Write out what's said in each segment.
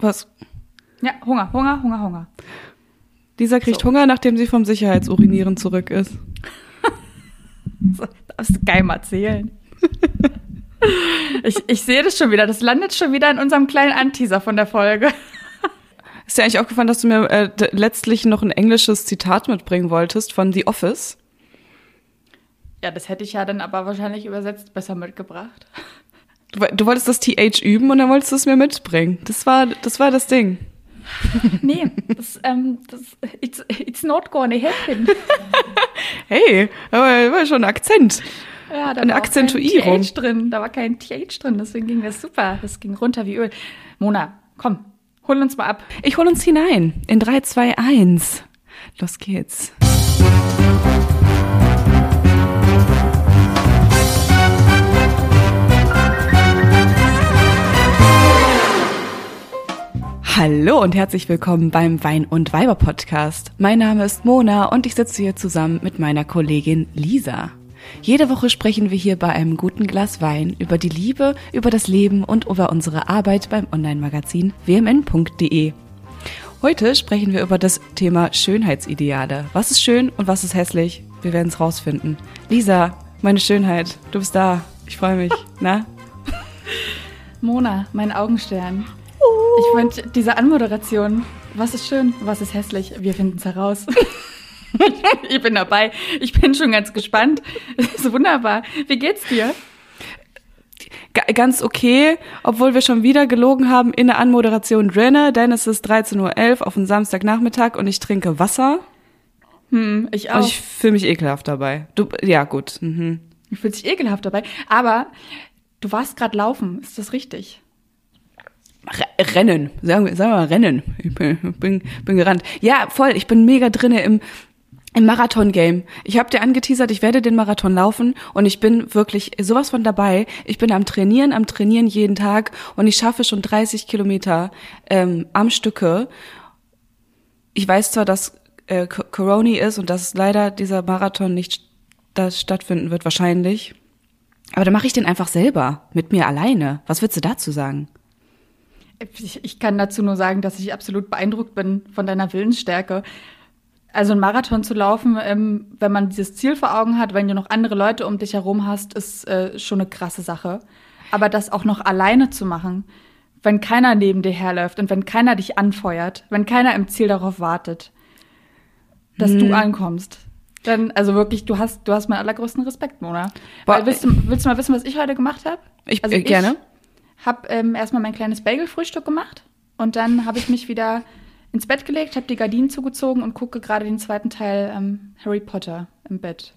Was? Ja, Hunger, Hunger, Hunger, Hunger. Lisa kriegt So. Hunger, nachdem sie vom Sicherheitsurinieren zurück ist. So, darfst du geil mal erzählen. ich, ich sehe das schon wieder. Das landet schon wieder in unserem kleinen Anteaser von der Folge. Ist dir eigentlich aufgefallen, dass du mir äh, letztlich noch ein englisches Zitat mitbringen wolltest von The Office? Ja, das hätte ich ja dann aber wahrscheinlich übersetzt besser mitgebracht. Du, du wolltest das TH üben und dann wolltest du es mir mitbringen. Das war, das war das Ding. Nee, das, ähm, das, it's, it's not gonna happen. Hey, aber war schon ein Akzent. Ja, da Eine war Akzentuierung. Kein TH drin. Da war kein TH drin, deswegen ging das super. Das ging runter wie Öl. Mona, komm, hol uns mal ab. Ich hol uns hinein. In 3, 2, 1. Los geht's. Hallo und herzlich willkommen beim Wein und Weiber Podcast. Mein Name ist Mona und ich sitze hier zusammen mit meiner Kollegin Lisa. Jede Woche sprechen wir hier bei einem guten Glas Wein über die Liebe, über das Leben und über unsere Arbeit beim Online-Magazin wmn.de. Heute sprechen wir über das Thema Schönheitsideale. Was ist schön und was ist hässlich? Wir werden es rausfinden. Lisa, meine Schönheit, du bist da. Ich freue mich. Na? Mona, mein Augenstern. Ich wünsche diese Anmoderation. Was ist schön, was ist hässlich? Wir finden es heraus. ich bin dabei. Ich bin schon ganz gespannt. Das ist wunderbar. Wie geht's dir? Ga- Ganz okay, obwohl wir schon wieder gelogen haben in der Anmoderation drinne, denn es ist 13.11 Uhr auf dem Samstagnachmittag und ich trinke Wasser Hm, ich auch. und ich fühle mich ekelhaft dabei. Du, ja, gut. Mhm. Ich fühle sich ekelhaft dabei. Aber du warst gerade laufen. Ist das richtig? Re- Rennen, sagen wir, sagen wir mal Rennen. Ich bin, bin, bin gerannt. Ja, voll, ich bin mega drinne im, im Marathon-Game. Ich habe dir angeteasert, ich werde den Marathon laufen und ich bin wirklich sowas von dabei. Ich bin am Trainieren, am Trainieren jeden Tag und ich schaffe schon 30 Kilometer ähm, am Stücke. Ich weiß zwar, dass äh, Co- Corona ist und dass leider dieser Marathon nicht da stattfinden wird, wahrscheinlich. Aber dann mache ich den einfach selber, mit mir alleine. Was würdest du dazu sagen? Ich, ich kann dazu nur sagen, dass ich absolut beeindruckt bin von deiner Willensstärke. Also einen Marathon zu laufen, ähm, wenn man dieses Ziel vor Augen hat, wenn du noch andere Leute um dich herum hast, ist äh, schon eine krasse Sache. Aber das auch noch alleine zu machen, wenn keiner neben dir herläuft und wenn keiner dich anfeuert, wenn keiner im Ziel darauf wartet, dass du ankommst, dann, also wirklich, du hast, du hast meinen allergrößten Respekt, Mona. Boah, Weil, willst, du, willst du mal wissen, was ich heute gemacht habe? Ich- also äh, gerne. Habe ähm, erstmal mein kleines Bagel-Frühstück gemacht und dann habe ich mich wieder ins Bett gelegt, habe die Gardinen zugezogen und gucke gerade den zweiten Teil ähm, Harry Potter im Bett.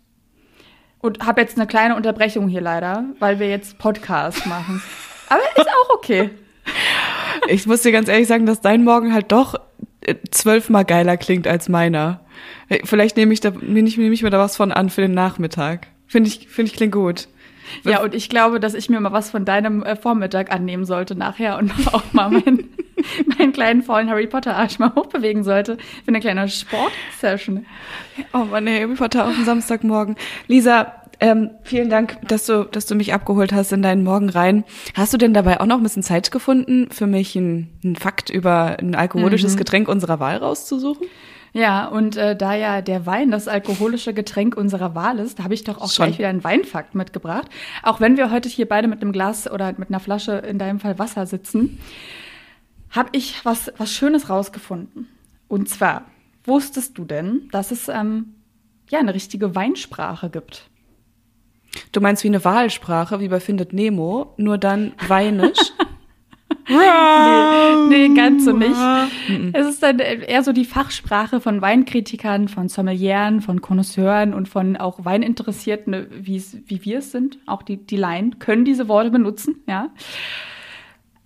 Und habe jetzt eine kleine Unterbrechung hier leider, weil wir jetzt Podcast machen. Aber ist auch okay. Ich muss dir ganz ehrlich sagen, dass dein Morgen halt doch äh, zwölfmal geiler klingt als meiner. Äh, Vielleicht nehme ich da, nehme ich, mir da was von an für den Nachmittag. Finde ich, finde ich klingt gut. Ja, und ich glaube, dass ich mir mal was von deinem äh, Vormittag annehmen sollte nachher und auch mal meinen, meinen kleinen faulen Harry Potter Arsch mal hochbewegen sollte für eine kleine Sportsession. Oh Mann, Harry Potter auf dem Samstagmorgen. Lisa, ähm, vielen Dank, dass du, dass du mich abgeholt hast in deinen Morgen rein. Hast du denn dabei auch noch ein bisschen Zeit gefunden, für mich einen, einen Fakt über ein alkoholisches Getränk unserer Wahl rauszusuchen? Ja, und äh, da ja der Wein das alkoholische Getränk unserer Wahl ist, habe ich doch auch Schon. gleich wieder einen Weinfakt mitgebracht. Auch wenn wir heute hier beide mit einem Glas oder mit einer Flasche, in deinem Fall Wasser sitzen, habe ich was, was Schönes rausgefunden. Und zwar, wusstest du denn, dass es ähm, ja eine richtige Weinsprache gibt? Du meinst wie eine Wahlsprache, wie bei Findet Nemo, nur dann weinisch? Nee, nee, ganz so nicht. Es ist dann eher so die Fachsprache von Weinkritikern, von Sommelieren, von Connoisseuren und von auch Weininteressierten, wie wir es sind. Auch die, die Laien können diese Worte benutzen, ja.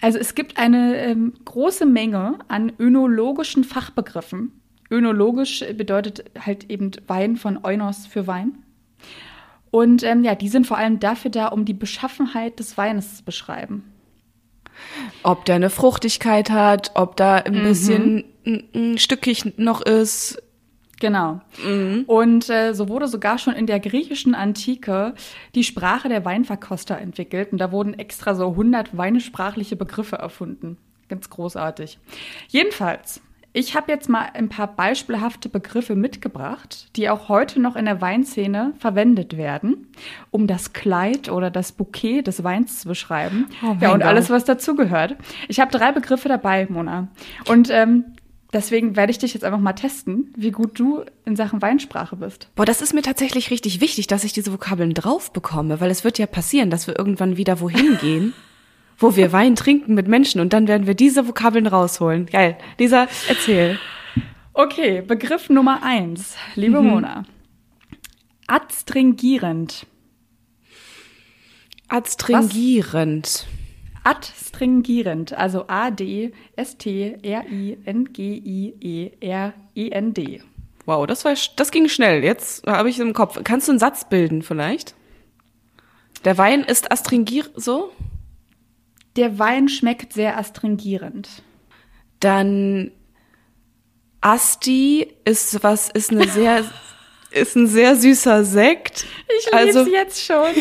Also es gibt eine ähm, große Menge an önologischen Fachbegriffen. Önologisch bedeutet halt eben Wein von Eunos für Wein. Und ähm, ja, die sind vor allem dafür da, um die Beschaffenheit des Weines zu beschreiben. Ob der eine Fruchtigkeit hat, ob da ein bisschen ein, ein stückig noch ist. Genau. Und äh, so wurde sogar schon in der griechischen Antike die Sprache der Weinverkoster entwickelt. Und da wurden extra so 100 weinesprachliche Begriffe erfunden. Ganz großartig. Jedenfalls, ich habe jetzt mal ein paar beispielhafte Begriffe mitgebracht, die auch heute noch in der Weinszene verwendet werden, um das Kleid oder das Bouquet des Weins zu beschreiben. Oh ja, und Gott. alles, was dazugehört. Ich habe drei Begriffe dabei, Mona. Und ähm, deswegen werde ich dich jetzt einfach mal testen, wie gut du in Sachen Weinsprache bist. Boah, das ist mir tatsächlich richtig wichtig, dass ich diese Vokabeln drauf bekomme, weil es wird ja passieren, dass wir irgendwann wieder wohin gehen, wo wir Wein trinken mit Menschen und dann werden wir diese Vokabeln rausholen. Geil. Lisa, erzähl. Okay, Begriff Nummer eins, liebe Mona. Adstringierend. Adstringierend. Adstringierend, also A-D-S-T-R-I-N-G-I-E-R-I-N-D. Wow, das war, das ging schnell. Jetzt habe ich es im Kopf. Kannst du einen Satz bilden vielleicht? Der Wein ist astringier so? Der Wein schmeckt sehr astringierend. Dann Asti ist was, ist eine sehr, ist ein sehr süßer Sekt. Ich liebe also, es jetzt schon.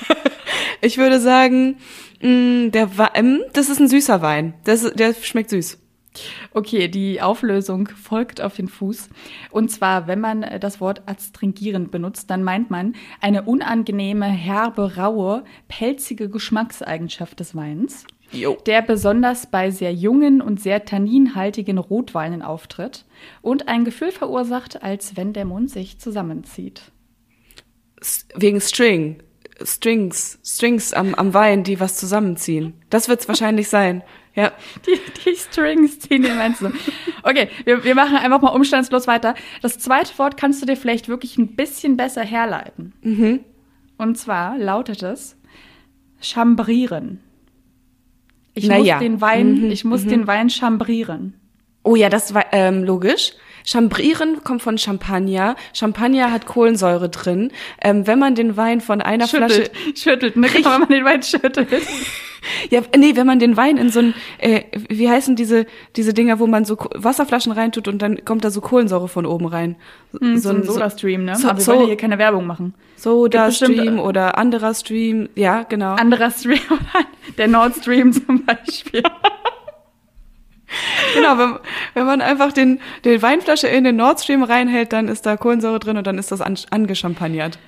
ich würde sagen, mh, der Wein, das ist ein süßer Wein. Das, der schmeckt süß. Okay, die Auflösung folgt auf den Fuß. Und zwar, wenn man äh, das Wort adstringierend benutzt, dann meint man eine unangenehme, herbe, raue, pelzige Geschmackseigenschaft des Weins, Jo. der besonders bei sehr jungen und sehr tanninhaltigen Rotweinen auftritt und ein Gefühl verursacht, als wenn der Mund sich zusammenzieht. Wegen String. Strings, Strings am, am Wein, die was zusammenziehen. Das wird's wahrscheinlich sein. Ja. Die, die Strings ziehen den Wein zusammen. Okay, wir, wir machen einfach mal umstandslos weiter. Das zweite Wort kannst du dir vielleicht wirklich ein bisschen besser herleiten. Mhm. Und zwar lautet es chambrieren. Ich Na muss ja. den Wein, Mhm, ich muss den Wein chambrieren. Oh ja, das war ähm, logisch. Chambrieren kommt von Champagner. Champagner hat Kohlensäure drin. Ähm, wenn man den Wein von einer Flasche, Schüttelt, schüttelt, ne? Genau, wenn man den Wein schüttelt. ja, nee, wenn man den Wein in so ein, äh, wie heißen diese diese Dinger, wo man so Wasserflaschen reintut und dann kommt da so Kohlensäure von oben rein. Hm, so ein Soda-Stream, ne? So, Aber wir so, wollen hier keine Werbung machen. Soda Gibt bestimmt, Stream äh, oder anderer Stream. Ja, genau. Anderer Stream, der Nord Stream zum Beispiel. Genau, wenn, wenn man einfach den, den Weinflasche in den Nord Stream reinhält, dann ist da Kohlensäure drin und dann ist das an, angeschampagnert.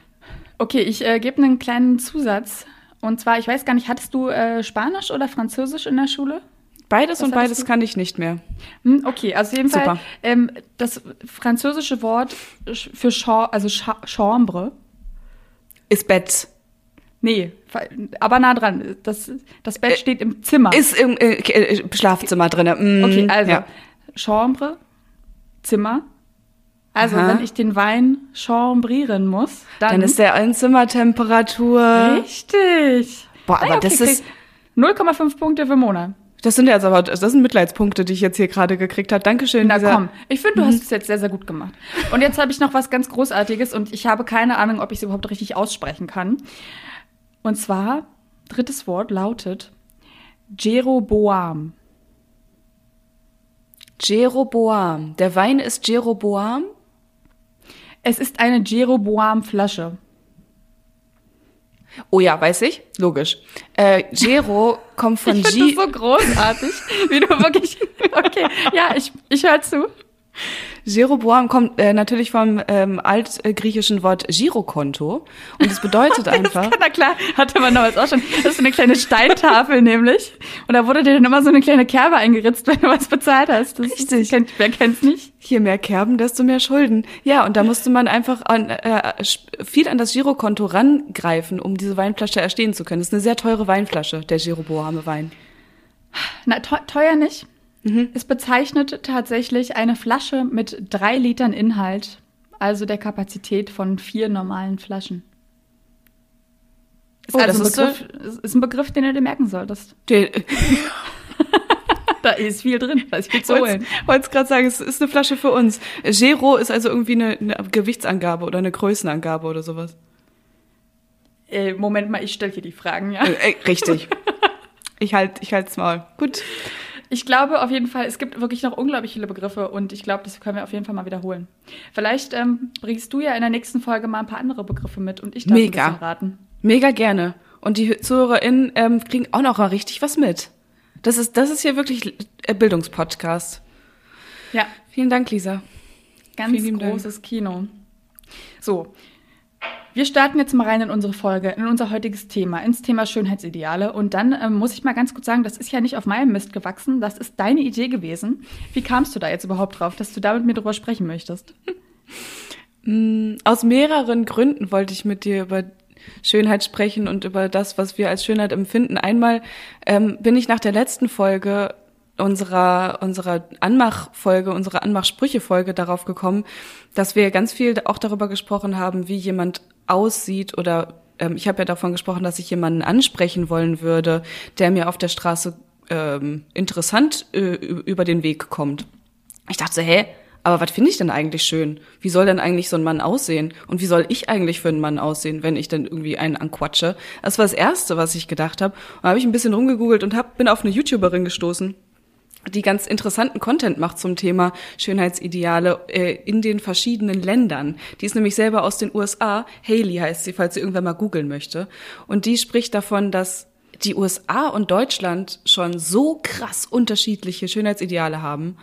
Okay, ich äh, gebe einen kleinen Zusatz. Und zwar, ich weiß gar nicht, hattest du äh, Spanisch oder Französisch in der Schule? Beides Was und beides du? kann ich nicht mehr. Hm, okay, also jeden Fall Super. ähm, das französische Wort für Cha also Cha Chambre. Ist Bett. Nee, aber nah dran. Das, das Bett steht im Zimmer. Ist im äh, äh, Schlafzimmer drinne. Mm, okay, also Ja. Chambre, Zimmer. Also, Aha. wenn ich den Wein chambrieren muss, dann, Dann ist der in Zimmertemperatur. richtig. Boah, aber Ah ja, das ist, 0,5 Punkte für Mona. das sind jetzt aber, das sind Mitleidspunkte, die ich jetzt hier gerade gekriegt habe. Dankeschön. Na komm, ich finde, du hast es jetzt sehr, sehr gut gemacht. Und jetzt habe ich noch was ganz Großartiges und ich habe keine Ahnung, ob ich es überhaupt richtig aussprechen kann. Und zwar, drittes Wort lautet Jeroboam. Jeroboam. Der Wein ist Jeroboam. Es ist eine Jeroboam-Flasche. Oh ja, weiß ich. Logisch. Äh, Jero kommt von Ich G. das so großartig, wie du wirklich. Okay, ja, ich, ich höre zu. Jeroboam kommt äh, natürlich vom ähm, altgriechischen Wort Girokonto und es bedeutet einfach. Na klar, hatte man damals auch schon. Das ist so eine kleine Steintafel nämlich. Und da wurde dir dann immer so eine kleine Kerbe eingeritzt, wenn du was bezahlt hast. Das Richtig. Kennt, wer kennt's nicht? Je mehr Kerben, desto mehr Schulden. Ja, und da musste man einfach an, äh, viel an das Girokonto rangreifen, um diese Weinflasche erstehen zu können. Das ist eine sehr teure Weinflasche, der Jeroboame Wein. Na, teu- teuer nicht. Es bezeichnet tatsächlich eine Flasche mit drei Litern Inhalt, also der Kapazität von vier normalen Flaschen. Ist Oh, also das ein ist Begriff, ist, ist ein Begriff, den du dir merken solltest. Da ist viel drin, da ist viel zu wollte holen. es gerade sagen, es ist eine Flasche für uns. Gero ist also irgendwie eine, eine Gewichtsangabe oder eine Größenangabe oder sowas. Äh, Moment mal, ich stelle hier die Fragen, ja. Äh, äh, richtig. Ich halt, ich halt's Maul. Gut. Ich glaube auf jeden Fall, es gibt wirklich noch unglaublich viele Begriffe und ich glaube, das können wir auf jeden Fall mal wiederholen. Vielleicht ähm, bringst du ja in der nächsten Folge mal ein paar andere Begriffe mit und ich darf Mega. ein bisschen raten. Mega gerne. Und die ZuhörerInnen ähm, kriegen auch noch mal richtig was mit. Das ist, das ist hier wirklich Bildungspodcast. Ja. Vielen Dank, Lisa. Ganz großes Dank. Kino. So, wir starten jetzt mal rein in unsere Folge, in unser heutiges Thema, ins Thema Schönheitsideale. Und dann ähm, muss ich mal ganz kurz sagen, das ist ja nicht auf meinem Mist gewachsen, das ist deine Idee gewesen. Wie kamst du da jetzt überhaupt drauf, dass du da mit mir drüber sprechen möchtest? Mm, aus mehreren Gründen wollte ich mit dir über Schönheit sprechen und über das, was wir als Schönheit empfinden. Einmal ähm, bin ich nach der letzten Folge unserer, unserer Anmachfolge, unserer Anmachsprüche-Folge darauf gekommen, dass wir ganz viel auch darüber gesprochen haben, wie jemand aussieht oder ähm, ich habe ja davon gesprochen, dass ich jemanden ansprechen wollen würde, der mir auf der Straße ähm, interessant äh, über den Weg kommt. Ich dachte so, hä, aber was finde ich denn eigentlich schön? Wie soll denn eigentlich so ein Mann aussehen? Und wie soll ich eigentlich für einen Mann aussehen, wenn ich dann irgendwie einen anquatsche? Das war das Erste, was ich gedacht habe. Und habe ich ein bisschen rumgegoogelt und hab, bin auf eine YouTuberin gestoßen, die ganz interessanten Content macht zum Thema Schönheitsideale äh, in den verschiedenen Ländern. Die ist nämlich selber aus den USA. Haley heißt sie, falls sie irgendwann mal googeln möchte. Und die spricht davon, dass die USA und Deutschland schon so krass unterschiedliche Schönheitsideale haben.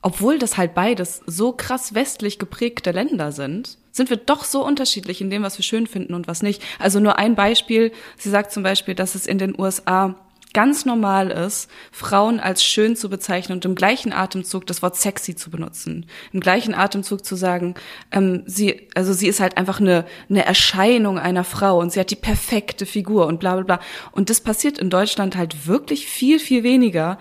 Obwohl das halt beides so krass westlich geprägte Länder sind, sind wir doch so unterschiedlich in dem, was wir schön finden und was nicht. Also nur ein Beispiel. Sie sagt zum Beispiel, dass es in den USA ganz normal ist, Frauen als schön zu bezeichnen und im gleichen Atemzug das Wort sexy zu benutzen. Im gleichen Atemzug zu sagen, ähm, sie, also sie ist halt einfach eine, eine Erscheinung einer Frau und sie hat die perfekte Figur und bla bla bla. Und das passiert in Deutschland halt wirklich viel, viel weniger.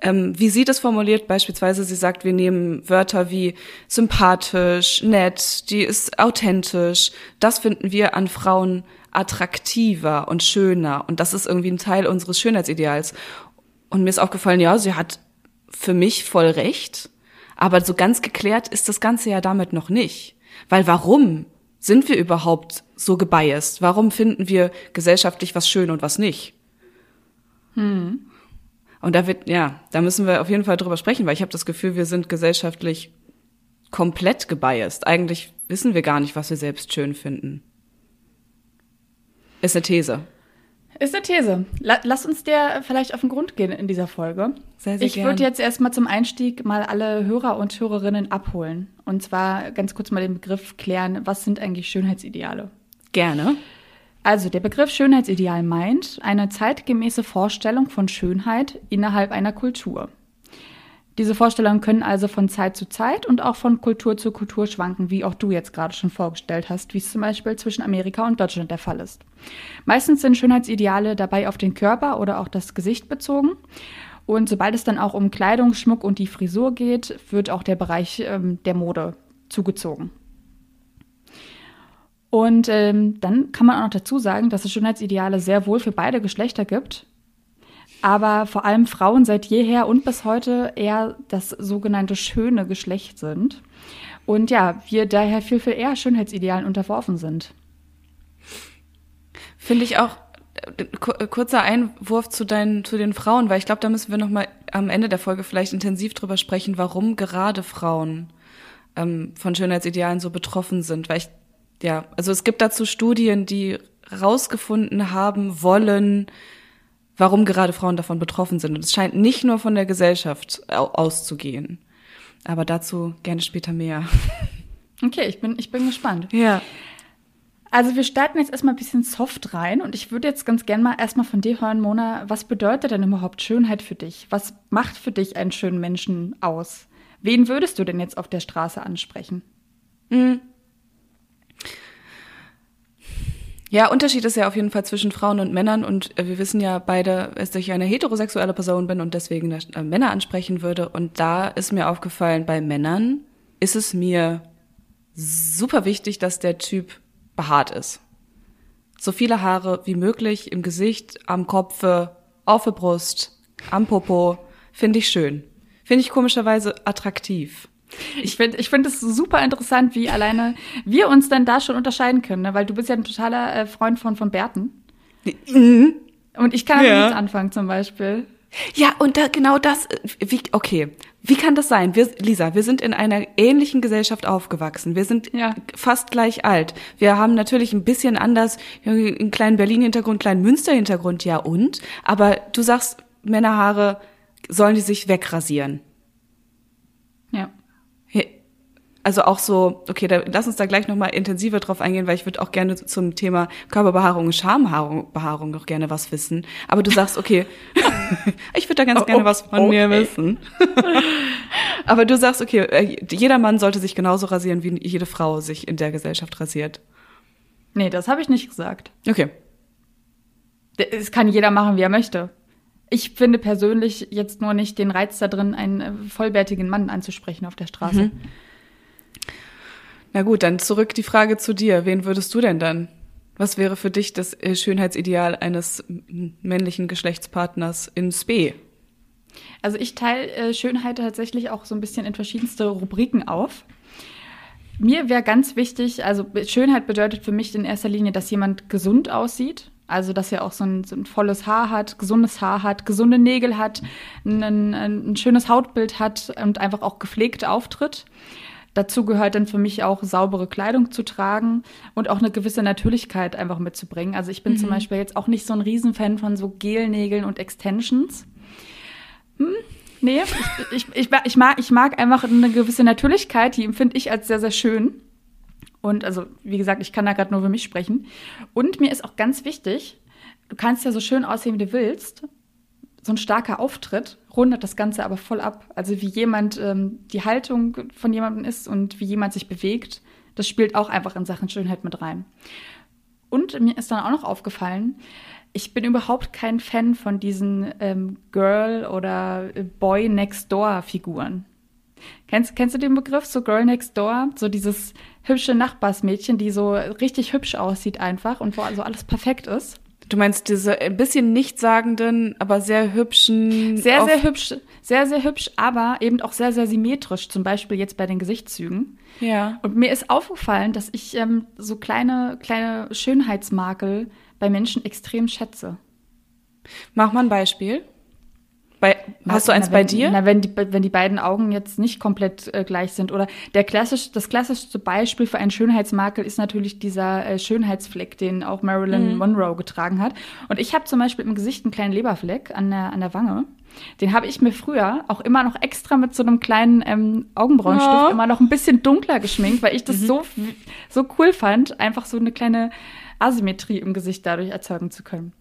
Ähm, wie sie das formuliert, beispielsweise, sie sagt, wir nehmen Wörter wie sympathisch, nett, die ist authentisch. Das finden wir an Frauen attraktiver und schöner. Und das ist irgendwie ein Teil unseres Schönheitsideals. Und mir ist aufgefallen, ja, sie hat für mich voll recht. Aber so ganz geklärt ist das Ganze ja damit noch nicht. Weil warum sind wir überhaupt so gebiased? Warum finden wir gesellschaftlich was schön und was nicht? Hm. Und da wird, ja, da müssen wir auf jeden Fall drüber sprechen, weil ich habe das Gefühl, wir sind gesellschaftlich komplett gebiased. Eigentlich wissen wir gar nicht, was wir selbst schön finden. Ist eine These. Ist eine These. Lass uns der vielleicht auf den Grund gehen in dieser Folge. Sehr, sehr ich würde jetzt erstmal zum Einstieg mal alle Hörer und Hörerinnen abholen. Und zwar ganz kurz mal den Begriff klären, was sind eigentlich Schönheitsideale? Gerne. Also der Begriff Schönheitsideal meint eine zeitgemäße Vorstellung von Schönheit innerhalb einer Kultur. Diese Vorstellungen können also von Zeit zu Zeit und auch von Kultur zu Kultur schwanken, wie auch du jetzt gerade schon vorgestellt hast, wie es zum Beispiel zwischen Amerika und Deutschland der Fall ist. Meistens sind Schönheitsideale dabei auf den Körper oder auch das Gesicht bezogen. Und sobald es dann auch um Kleidung, Schmuck und die Frisur geht, wird auch der Bereich ähm, der Mode zugezogen. Und ähm, dann kann man auch noch dazu sagen, dass es Schönheitsideale sehr wohl für beide Geschlechter gibt aber vor allem Frauen seit jeher und bis heute eher das sogenannte schöne Geschlecht sind. Und ja, wir daher viel, viel eher Schönheitsidealen unterworfen sind. Finde ich auch äh, kurzer Einwurf zu deinen zu den Frauen, weil ich glaube, da müssen wir noch mal am Ende der Folge vielleicht intensiv drüber sprechen, warum gerade Frauen ähm, von Schönheitsidealen so betroffen sind, weil ich ja, also es gibt dazu Studien, die rausgefunden haben wollen, warum gerade Frauen davon betroffen sind. Und es scheint nicht nur von der Gesellschaft auszugehen. Aber dazu gerne später mehr. Okay, ich bin, ich bin gespannt. Ja. Also wir starten jetzt erstmal ein bisschen soft rein und ich würde jetzt ganz gerne mal erstmal von dir hören, Mona, was bedeutet denn überhaupt Schönheit für dich? Was macht für dich einen schönen Menschen aus? Wen würdest du denn jetzt auf der Straße ansprechen? Mhm. Ja, Unterschied ist ja auf jeden Fall zwischen Frauen und Männern und äh, wir wissen ja beide, dass ich eine heterosexuelle Person bin und deswegen äh, Männer ansprechen würde. Und da ist mir aufgefallen, bei Männern ist es mir super wichtig, dass der Typ behaart ist. So viele Haare wie möglich im Gesicht, am Kopfe, auf der Brust, am Popo, finde ich schön. Finde ich komischerweise attraktiv. Ich finde ich finde es super interessant, wie alleine wir uns dann da schon unterscheiden können, ne? weil du bist ja ein totaler äh, Freund von, von Bärten. Mhm. Und ich kann ja. nichts anfangen zum Beispiel. Ja, und da, genau das, wie, okay, wie kann das sein? Wir, Lisa, wir sind in einer ähnlichen Gesellschaft aufgewachsen. Wir sind ja. fast gleich alt. Wir haben natürlich ein bisschen anders, einen kleinen Berlin-Hintergrund, kleinen Münster-Hintergrund, ja und? Aber du sagst, Männerhaare sollen die sich wegrasieren. Ja. Also auch so, okay, da, lass uns da gleich nochmal intensiver drauf eingehen, weil ich würde auch gerne zum Thema Körperbehaarung und Schambehaarung noch gerne was wissen. Aber du sagst, okay, ich würde da ganz oh, gerne oh, was von okay. mir wissen. Aber du sagst, okay, äh, jeder Mann sollte sich genauso rasieren, wie jede Frau sich in der Gesellschaft rasiert. Nee, das habe ich nicht gesagt. Okay. Es kann jeder machen, wie er möchte. Ich finde persönlich jetzt nur nicht den Reiz da drin, einen äh, vollbärtigen Mann anzusprechen auf der Straße. Mhm. Na gut, dann zurück die Frage zu dir. Wen würdest du denn dann? Was wäre für dich das äh, Schönheitsideal eines männlichen Geschlechtspartners in Spe? Also ich teile äh, Schönheit tatsächlich auch so ein bisschen in verschiedenste Rubriken auf. Mir wäre ganz wichtig, also Schönheit bedeutet für mich in erster Linie, dass jemand gesund aussieht. Also, dass er auch so ein, so ein volles Haar hat, gesundes Haar hat, gesunde Nägel hat, ein, ein schönes Hautbild hat und einfach auch gepflegt auftritt. Dazu gehört dann für mich auch saubere Kleidung zu tragen und auch eine gewisse Natürlichkeit einfach mitzubringen. Also ich bin mhm. zum Beispiel jetzt auch nicht so ein Riesenfan von so Gelnägeln und Extensions. Hm, nee, ich, ich, ich, ich, mag, ich mag einfach eine gewisse Natürlichkeit, die empfinde ich als sehr, sehr schön. Und also, wie gesagt, ich kann da gerade nur für mich sprechen. Und mir ist auch ganz wichtig, du kannst ja so schön aussehen, wie du willst. So ein starker Auftritt rundet das Ganze aber voll ab. Also wie jemand ähm, die Haltung von jemandem ist und wie jemand sich bewegt, das spielt auch einfach in Sachen Schönheit mit rein. Und mir ist dann auch noch aufgefallen, ich bin überhaupt kein Fan von diesen ähm, Girl- oder Boy Next Door-Figuren. Kennst, kennst du den Begriff, so Girl Next Door? So dieses hübsche Nachbarsmädchen, die so richtig hübsch aussieht einfach und wo also alles perfekt ist. Du meinst diese ein bisschen nichtssagenden, aber sehr hübschen. Sehr, sehr hübsch, sehr, sehr hübsch, aber eben auch sehr, sehr symmetrisch, zum Beispiel jetzt bei den Gesichtszügen. Ja. Und mir ist aufgefallen, dass ich ähm, so kleine, kleine Schönheitsmakel bei Menschen extrem schätze. Mach mal ein Beispiel. Bei, hast du eins na, bei dir? Na, wenn die, wenn die beiden Augen jetzt nicht komplett äh, gleich sind. Oder der klassisch, das klassischste Beispiel für einen Schönheitsmakel ist natürlich dieser äh, Schönheitsfleck, den auch Marilyn mhm. Monroe getragen hat. Und ich habe zum Beispiel im Gesicht einen kleinen Leberfleck an der, an der Wange. Den habe ich mir früher auch immer noch extra mit so einem kleinen ähm, Augenbrauenstift ja. immer noch ein bisschen dunkler geschminkt, weil ich das mhm. so, so cool fand, einfach so eine kleine Asymmetrie im Gesicht dadurch erzeugen zu können.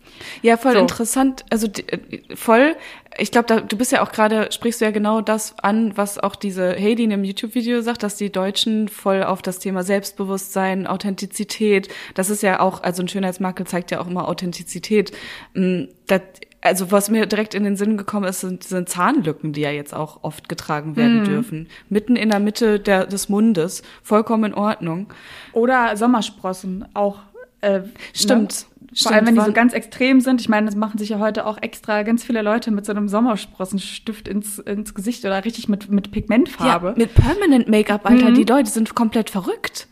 Ja, voll so. interessant. Also äh, voll. Ich glaube, du bist ja auch gerade, sprichst du ja genau das an, was auch diese Heidi in dem YouTube-Video sagt, dass die Deutschen voll auf das Thema Selbstbewusstsein, Authentizität, das ist ja auch, also ein Schönheitsmakel zeigt ja auch immer Authentizität. Mm, das, also was mir direkt in den Sinn gekommen ist, sind, sind Zahnlücken, die ja jetzt auch oft getragen werden mm. dürfen. Mitten in der Mitte der, des Mundes, vollkommen in Ordnung. Oder Sommersprossen, auch äh, Stimmt. Ne? Vor allem, wenn die so ganz extrem sind. Ich meine, das machen sich ja heute auch extra ganz viele Leute mit so einem Sommersprossenstift ins, ins Gesicht oder richtig mit, mit Pigmentfarbe. Ja, mit Permanent Make-up, Alter. Mhm. Die Leute sind komplett verrückt.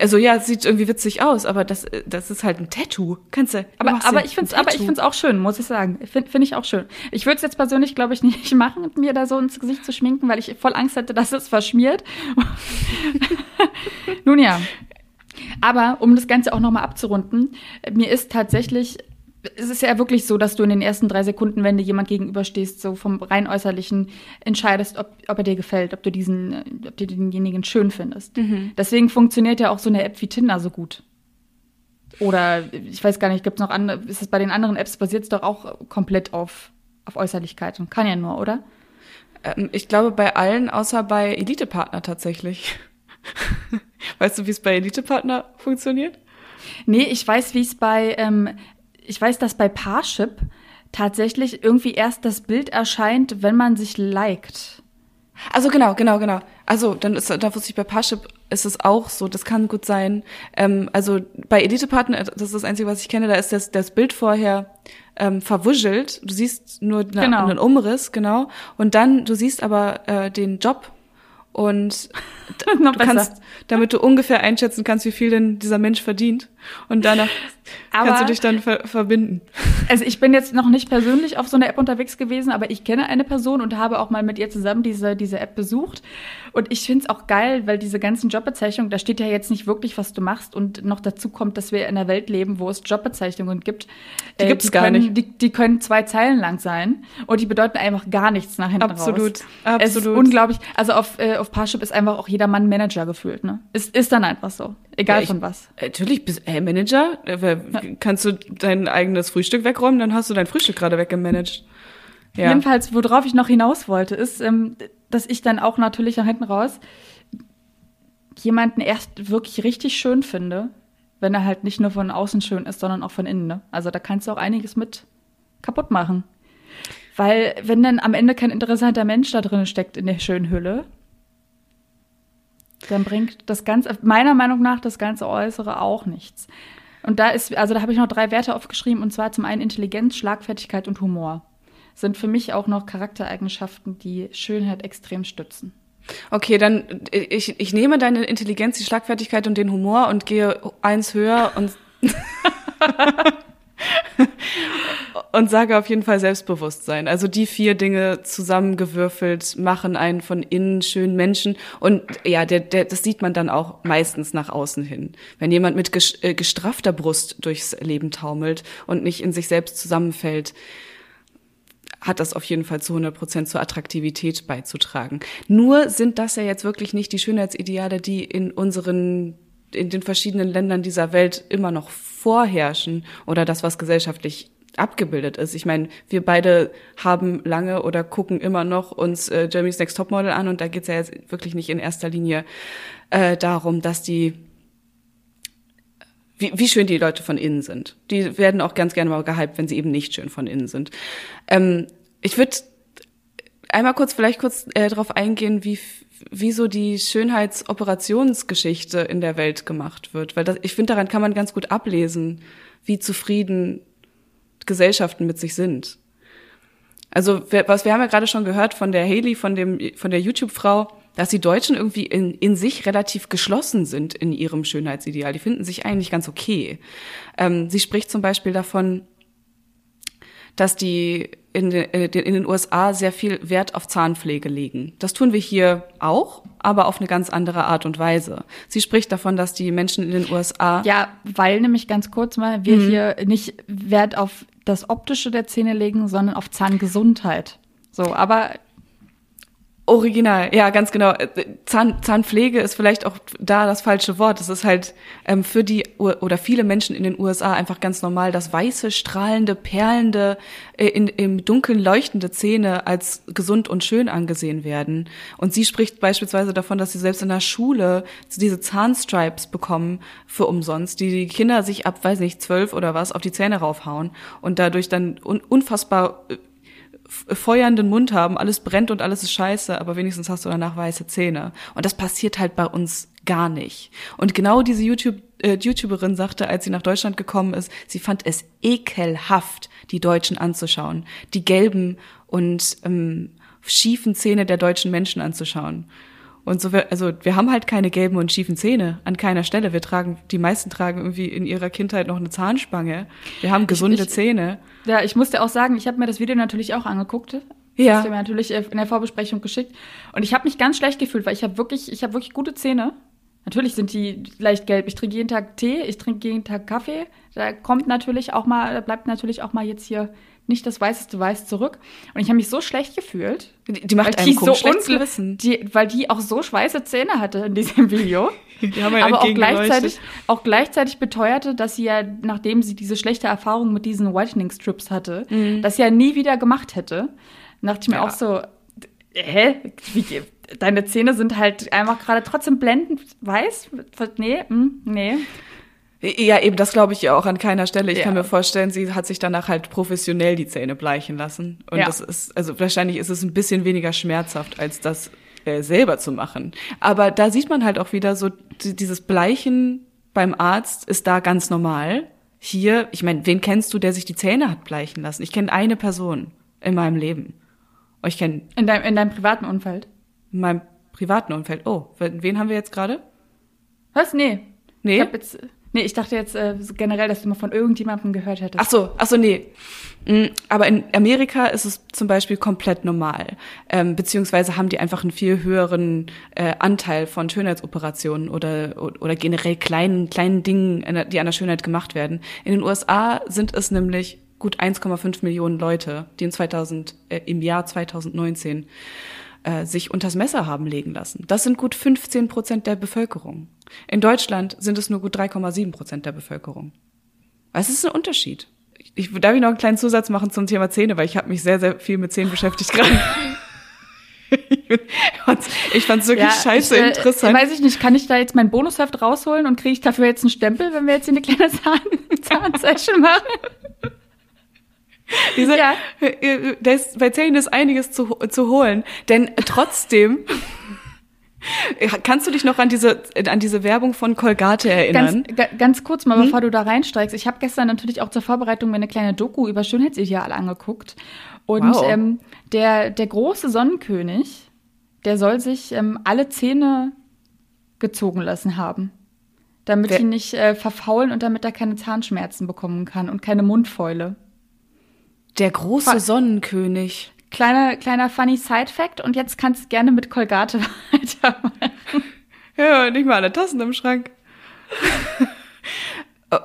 Also ja, es sieht irgendwie witzig aus, aber das, das ist halt ein Tattoo. Kannst du. Aber, aber ich finde aber ich find's auch schön, muss ich sagen. Finde find ich auch schön. Ich würde es jetzt persönlich, glaube ich, nicht machen, mir da so ins Gesicht zu schminken, weil ich voll Angst hätte, dass es verschmiert. Nun ja, aber um das Ganze auch nochmal abzurunden, mir ist tatsächlich es ist ja wirklich so, dass du in den ersten drei Sekunden, wenn dir jemand gegenüberstehst, so vom rein äußerlichen entscheidest, ob, ob er dir gefällt, ob du diesen, ob du denjenigen schön findest. Mhm. Deswegen funktioniert ja auch so eine App wie Tinder so gut. Oder ich weiß gar nicht, gibt es noch andere, ist es bei den anderen Apps basiert es doch auch komplett auf, auf Äußerlichkeit und kann ja nur, oder? Ähm, ich glaube bei allen, außer bei Elite-Partner tatsächlich. weißt du, wie es bei Elite-Partner funktioniert? Nee, ich weiß, wie es bei, ähm, ich weiß, dass bei Parship tatsächlich irgendwie erst das Bild erscheint, wenn man sich liked. Also genau, genau, genau. Also dann ist da wusste ich bei Parship ist es auch so. Das kann gut sein. Ähm, also bei Elite Partner, das ist das Einzige, was ich kenne, da ist das, das Bild vorher ähm, verwuschelt. Du siehst nur eine, genau. einen Umriss, genau. Und dann, du siehst aber äh, den Job und du kannst, damit du ungefähr einschätzen kannst, wie viel denn dieser Mensch verdient. Und danach Aber kannst du dich dann ver verbinden. Also ich bin jetzt noch nicht persönlich auf so einer App unterwegs gewesen, aber ich kenne eine Person und habe auch mal mit ihr zusammen diese, diese App besucht. Und ich finde es auch geil, weil diese ganzen Jobbezeichnungen, da steht ja jetzt nicht wirklich, was du machst. Und noch dazu kommt, dass wir in einer Welt leben, wo es Jobbezeichnungen gibt. Die gibt's die gar können, nicht. Die, die können zwei Zeilen lang sein und die bedeuten einfach gar nichts nach hinten Absolut, raus. absolut. Es ist unglaublich. Also auf, äh, auf Parship ist einfach auch jeder Mann Manager gefühlt. Ne? Ist, ist dann einfach so. Egal Ja, ich- von was. Natürlich, bist, hey, Manager, äh, kannst du dein eigenes Frühstück wegräumen, dann hast du dein Frühstück gerade weggemanagt. Ja. Jedenfalls, worauf ich noch hinaus wollte, ist, ähm, dass ich dann auch natürlich nach hinten raus jemanden erst wirklich richtig schön finde, wenn er halt nicht nur von außen schön ist, sondern auch von innen. Ne? Also da kannst du auch einiges mit kaputt machen. Weil wenn dann am Ende kein interessanter Mensch da drin steckt in der schönen Hülle, dann bringt das Ganze, meiner Meinung nach, das ganze Äußere auch nichts. Und da ist, also da habe ich noch drei Werte aufgeschrieben, und zwar zum einen Intelligenz, Schlagfertigkeit und Humor. Sind für mich auch noch Charaktereigenschaften, die Schönheit extrem stützen. Okay, dann ich, ich nehme deine Intelligenz, die Schlagfertigkeit und den Humor und gehe eins höher und und sage auf jeden Fall Selbstbewusstsein. Also die vier Dinge zusammengewürfelt machen einen von innen schönen Menschen und ja, der, der, das sieht man dann auch meistens nach außen hin. Wenn jemand mit äh, gestraffter Brust durchs Leben taumelt und nicht in sich selbst zusammenfällt, hat das auf jeden Fall zu 100 Prozent zur Attraktivität beizutragen. Nur sind das ja jetzt wirklich nicht die Schönheitsideale, die in unseren, in den verschiedenen Ländern dieser Welt immer noch vorherrschen oder das, was gesellschaftlich abgebildet ist. Ich meine, wir beide haben lange oder gucken immer noch uns äh, Jeremy's Next Topmodel an und da geht's ja jetzt wirklich nicht in erster Linie äh, darum, dass die wie, wie schön die Leute von innen sind. Die werden auch ganz gerne mal gehypt, wenn sie eben nicht schön von innen sind. Ähm, ich würde einmal kurz, vielleicht kurz äh, darauf eingehen, wie, wie so die Schönheitsoperationsgeschichte in der Welt gemacht wird. Weil das, ich finde, daran kann man ganz gut ablesen, wie zufrieden Gesellschaften mit sich sind. Also, was wir haben ja gerade schon gehört von der Haley, von dem, von der YouTube-Frau, dass die Deutschen irgendwie in, in sich relativ geschlossen sind in ihrem Schönheitsideal. Die finden sich eigentlich ganz okay. Ähm, sie spricht zum Beispiel davon, dass die in den, äh, in den USA sehr viel Wert auf Zahnpflege legen. Das tun wir hier auch, aber auf eine ganz andere Art und Weise. Sie spricht davon, dass die Menschen in den USA Ja, weil nämlich ganz kurz mal, wir hier nicht Wert auf das Optische der Zähne legen, sondern auf Zahngesundheit. So, aber Original, ja, ganz genau. Äh, Zahn, Zahnpflege ist vielleicht auch da das falsche Wort. Es ist halt ähm, für die oder viele Menschen in den USA einfach ganz normal, dass weiße, strahlende, perlende, äh, in, im Dunkeln leuchtende Zähne als gesund und schön angesehen werden. Und sie spricht beispielsweise davon, dass sie selbst in der Schule diese Zahnstripes bekommen für umsonst, die die Kinder sich ab, weiß nicht, zwölf oder was, auf die Zähne raufhauen und dadurch dann un unfassbar äh, feuernden Mund haben, alles brennt und alles ist scheiße, aber wenigstens hast du danach weiße Zähne. Und das passiert halt bei uns gar nicht. Und genau diese YouTube, äh, YouTuberin sagte, als sie nach Deutschland gekommen ist, sie fand es ekelhaft, die Deutschen anzuschauen, die gelben und ähm, schiefen Zähne der deutschen Menschen anzuschauen. Und so, wir, also wir haben halt keine gelben und schiefen Zähne an keiner Stelle. Wir tragen, die meisten tragen irgendwie in ihrer Kindheit noch eine Zahnspange. Wir haben gesunde ich- Zähne. ja, ich musste auch sagen, ich habe mir das Video natürlich auch angeguckt. Ja. Das hast du mir natürlich äh, in der Vorbesprechung geschickt. Und ich habe mich ganz schlecht gefühlt, weil ich habe wirklich, ich habe wirklich gute Zähne. Natürlich sind die leicht gelb. Ich trinke jeden Tag Tee, ich trinke jeden Tag Kaffee. Da kommt natürlich auch mal, da bleibt natürlich auch mal jetzt hier nicht das weißeste Weiß zurück. Und ich habe mich so schlecht gefühlt. Die, die macht einem so schlechtes Gewissen. Die, weil die auch so schweiße Zähne hatte in diesem Video. Die haben ja aber auch gleichzeitig, auch gleichzeitig beteuerte, dass sie ja, nachdem sie diese schlechte Erfahrung mit diesen Whitening Strips hatte, das ja nie wieder gemacht hätte. Da dachte ich mir Ja. auch so, hä? Wie, deine Zähne sind halt einfach gerade trotzdem blendend weiß? Nee, hm, nee. Ja, eben, das glaube ich ja auch an keiner Stelle. Ich Ja. kann mir vorstellen, sie hat sich danach halt professionell die Zähne bleichen lassen. Und Ja. das ist, also wahrscheinlich ist es ein bisschen weniger schmerzhaft, als das äh, selber zu machen. Aber da sieht man halt auch wieder so, die- dieses Bleichen beim Arzt ist da ganz normal. Hier, ich meine, wen kennst du, der sich die Zähne hat bleichen lassen? Ich kenne eine Person in meinem Leben. Oh, Ich kenne In deinem, in deinem privaten Umfeld. in meinem privaten Umfeld. Oh, wen wen haben wir jetzt gerade? Was? Nee. Nee? Ich hab jetzt, Nee, ich dachte jetzt äh, generell, dass du mal von irgendjemandem gehört hättest. Ach so, ach so, nee. Mm, Aber in Amerika ist es zum Beispiel komplett normal. Ähm, beziehungsweise haben die einfach einen viel höheren äh, Anteil von Schönheitsoperationen oder, oder generell kleinen, kleinen Dingen, die an der Schönheit gemacht werden. In den USA sind es nämlich gut 1,5 Millionen Leute, die in 2000, äh, im Jahr 2019 äh, sich unters Messer haben legen lassen. Das sind gut 15 Prozent der Bevölkerung. In Deutschland sind es nur gut 3,7 Prozent der Bevölkerung. Was ist ein Unterschied? Ich, darf ich noch einen kleinen Zusatz machen zum Thema Zähne, weil ich habe mich sehr, sehr viel mit Zähnen beschäftigt gerade. ich fand's wirklich scheiße ich, äh, interessant. Weiß ich nicht, kann ich da jetzt mein Bonusheft rausholen und kriege ich dafür jetzt einen Stempel, wenn wir jetzt hier eine kleine Zahn Zahnsession machen? Diese, Ja. äh, da ist, bei Zähnen ist einiges zu, zu holen, denn trotzdem kannst du dich noch an diese an diese Werbung von Colgate erinnern? Ganz, ga, ganz kurz mal, Hm? bevor du da reinsteigst. Ich habe gestern natürlich auch zur Vorbereitung mir eine kleine Doku über Schönheitsideale angeguckt. Und Wow. ähm, der, der große Sonnenkönig, der soll sich ähm, alle Zähne gezogen lassen haben. Damit Wer- die nicht äh, verfaulen und damit er keine Zahnschmerzen bekommen kann und keine Mundfäule. Der große Fa- Sonnenkönig. Kleiner, kleiner funny Side-Fact und jetzt kannst du gerne mit Colgate weitermachen. Ja, nicht mal alle Tassen im Schrank.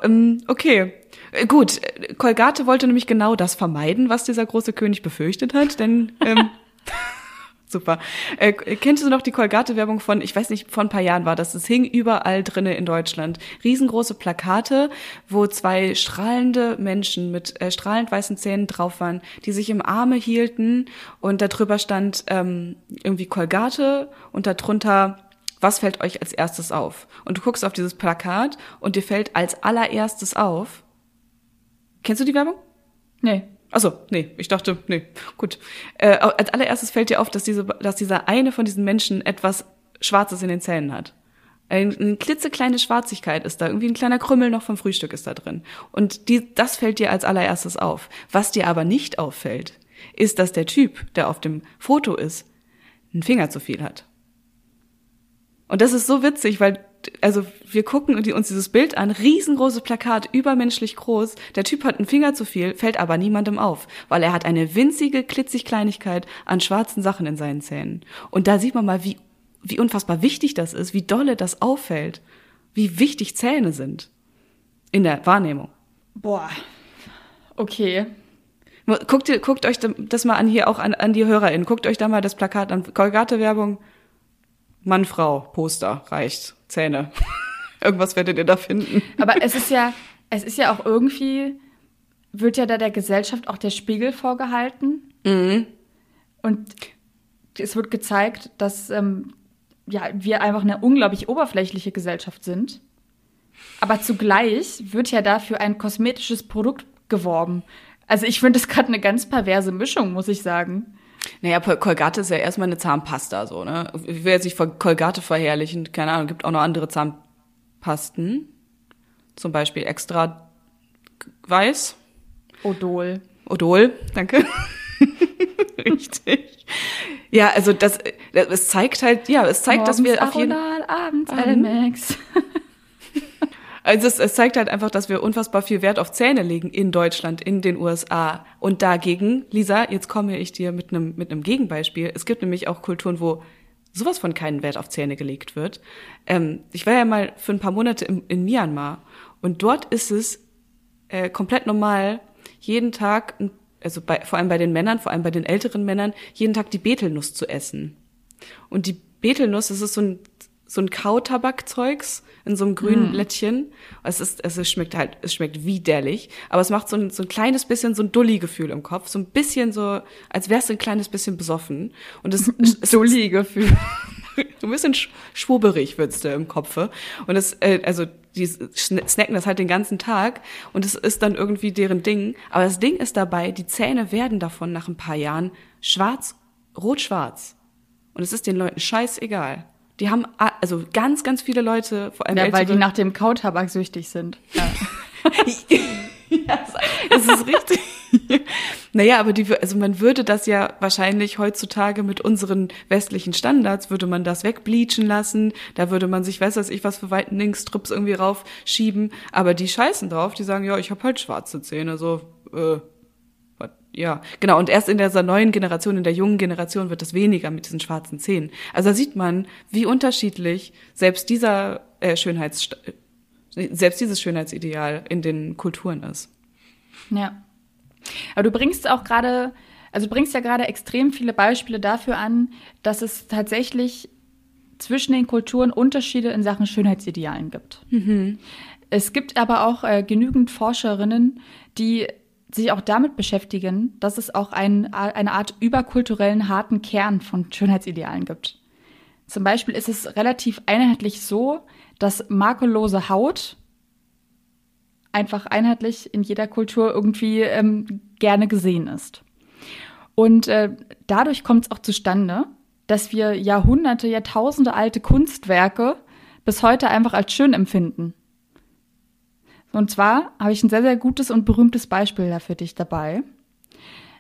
Ähm, okay. Äh, Gut, Colgate wollte nämlich genau das vermeiden, was dieser große König befürchtet hat, denn ähm, super. Äh, kennst du noch die Colgate-Werbung von, ich weiß nicht, vor ein paar Jahren war das, es hing überall drinne in Deutschland. Riesengroße Plakate, wo zwei strahlende Menschen mit äh, strahlend weißen Zähnen drauf waren, die sich im Arme hielten und darüber stand ähm, irgendwie Colgate und darunter was fällt euch als erstes auf? Und du guckst auf dieses Plakat und dir fällt als allererstes auf. Kennst du die Werbung? Nee. Achso, nee, ich dachte, nee, gut. Äh, als allererstes fällt dir auf, dass, diese, dass dieser eine von diesen Menschen etwas Schwarzes in den Zähnen hat. Ein, eine klitzekleine Schwarzigkeit ist da, irgendwie ein kleiner Krümmel noch vom Frühstück ist da drin. Und die, das fällt dir als allererstes auf. Was dir aber nicht auffällt, ist, dass der Typ, der auf dem Foto ist, einen Finger zu viel hat. Und das ist so witzig, weil also wir gucken uns dieses Bild an, riesengroßes Plakat, übermenschlich groß. Der Typ hat einen Finger zu viel, fällt aber niemandem auf, weil er hat eine winzige, klitzig Kleinigkeit an schwarzen Sachen in seinen Zähnen. Und da sieht man mal, wie, wie unfassbar wichtig das ist, wie dolle das auffällt, wie wichtig Zähne sind in der Wahrnehmung. Boah. Okay. Guckt, guckt euch das mal an hier auch an, an die HörerInnen. Guckt euch da mal das Plakat an. Colgate-Werbung. Mann, Frau, Poster, reicht. Zähne. Irgendwas werdet ihr da finden. Aber es ist ja, es ist ja auch irgendwie, wird ja da der Gesellschaft auch der Spiegel vorgehalten. Und es wird gezeigt, dass ähm, ja, wir einfach eine unglaublich oberflächliche Gesellschaft sind. Aber zugleich wird ja dafür ein kosmetisches Produkt geworben. Also ich finde das gerade eine ganz perverse Mischung, muss ich sagen. Naja, Colgate ist ja erstmal eine Zahnpasta, so, ne? Ich will jetzt nicht von Colgate verherrlichen, keine Ahnung, gibt auch noch andere Zahnpasten. Zum Beispiel extra weiß. Odol. Odol, danke. Richtig. Ja, also das, es zeigt halt, ja, es zeigt, dass wir auf jeden Aronal, abends Mhm. Elmex. Also es, es zeigt halt einfach, dass wir unfassbar viel Wert auf Zähne legen in Deutschland, in den USA. Und dagegen, Lisa, jetzt komme ich dir mit einem mit einem Gegenbeispiel. Es gibt nämlich auch Kulturen, wo sowas von keinen Wert auf Zähne gelegt wird. Ähm, ich war ja mal für ein paar Monate in, in Myanmar und dort ist es äh, komplett normal, jeden Tag, also bei, vor allem bei den Männern, vor allem bei den älteren Männern, jeden Tag die Betelnuss zu essen. Und die Betelnuss, das ist so ein, so ein Kautabakzeugs in so einem grünen Blättchen. Es ist, es schmeckt halt, es schmeckt widerlich, aber es macht so ein, so ein kleines bisschen so ein Dulli-Gefühl im Kopf, so ein bisschen so, als wärst du ein kleines bisschen besoffen. Und es, es Dulli-Gefühl. so ein bisschen sch- schwubberig wird's da im Kopfe. Und es, äh, also die snacken das halt den ganzen Tag und es ist dann irgendwie deren Ding. Aber das Ding ist dabei, die Zähne werden davon nach ein paar Jahren schwarz, rot-schwarz. Und es ist den Leuten scheißegal. Die haben, also ganz, ganz viele Leute, vor allem Ja, weil die nach dem Kautabak süchtig sind. Ja. ja, es ist richtig. naja, aber die, also man würde das ja wahrscheinlich heutzutage mit unseren westlichen Standards, würde man das wegbleachen lassen, da würde man sich, weiß was ich, was für Whitening-Strips irgendwie raufschieben, aber die scheißen drauf, die sagen, ja, ich habe halt schwarze Zähne, so, äh, ja, genau. Und erst in dieser neuen Generation, in der jungen Generation wird es weniger mit diesen schwarzen Zähnen. Also da sieht man, wie unterschiedlich selbst dieser äh, Schönheits, selbst dieses Schönheitsideal in den Kulturen ist. Ja. Aber du bringst auch gerade, also du bringst ja gerade extrem viele Beispiele dafür an, dass es tatsächlich zwischen den Kulturen Unterschiede in Sachen Schönheitsidealen gibt. Mhm. Es gibt aber auch äh, genügend Forscherinnen, die sich auch damit beschäftigen, dass es auch ein, eine Art überkulturellen harten Kern von Schönheitsidealen gibt. Zum Beispiel ist es relativ einheitlich so, dass makellose Haut einfach einheitlich in jeder Kultur irgendwie ähm, gerne gesehen ist. Und äh, dadurch kommt es auch zustande, dass wir Jahrhunderte, Jahrtausende alte Kunstwerke bis heute einfach als schön empfinden. Und zwar habe ich ein sehr, sehr gutes und berühmtes Beispiel da für dich dabei.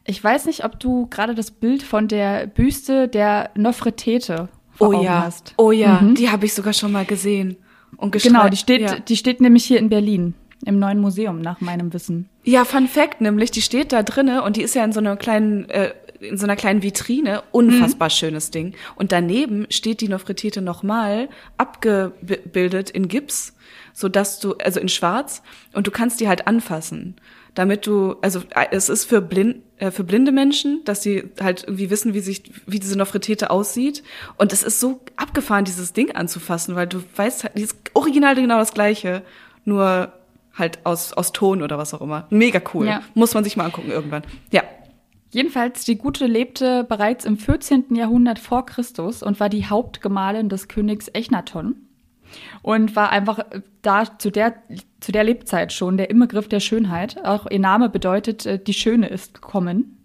Ich weiß nicht, ob du gerade das Bild von der Büste der Nofretete vor oh Augen ja. hast. Oh ja, mhm. die habe ich sogar schon mal gesehen. Und genau, die steht, ja. die steht nämlich hier in Berlin im neuen Museum, nach meinem Wissen. Ja, Fun Fact nämlich, die steht da drinne und die ist ja in so einer kleinen, äh, in so einer kleinen Vitrine, unfassbar mhm. schönes Ding. Und daneben steht die Nofretete nochmal abgebildet in Gips, so dass du, also in Schwarz, und du kannst die halt anfassen, damit du, also äh, es ist für blind, äh, für blinde Menschen, dass sie halt irgendwie wissen, wie sich, wie diese Nofretete aussieht. Und es ist so abgefahren, dieses Ding anzufassen, weil du weißt, halt, dieses Original genau das Gleiche, nur halt aus, aus Ton oder was auch immer. Mega cool. Ja. Muss man sich mal angucken irgendwann. Ja. Jedenfalls, die Gute lebte bereits im 14. Jahrhundert vor Christus und war die Hauptgemahlin des Königs Echnaton und war einfach da zu der, zu der Lebzeit schon der Inbegriff der Schönheit. Auch ihr Name bedeutet, äh, die Schöne ist gekommen.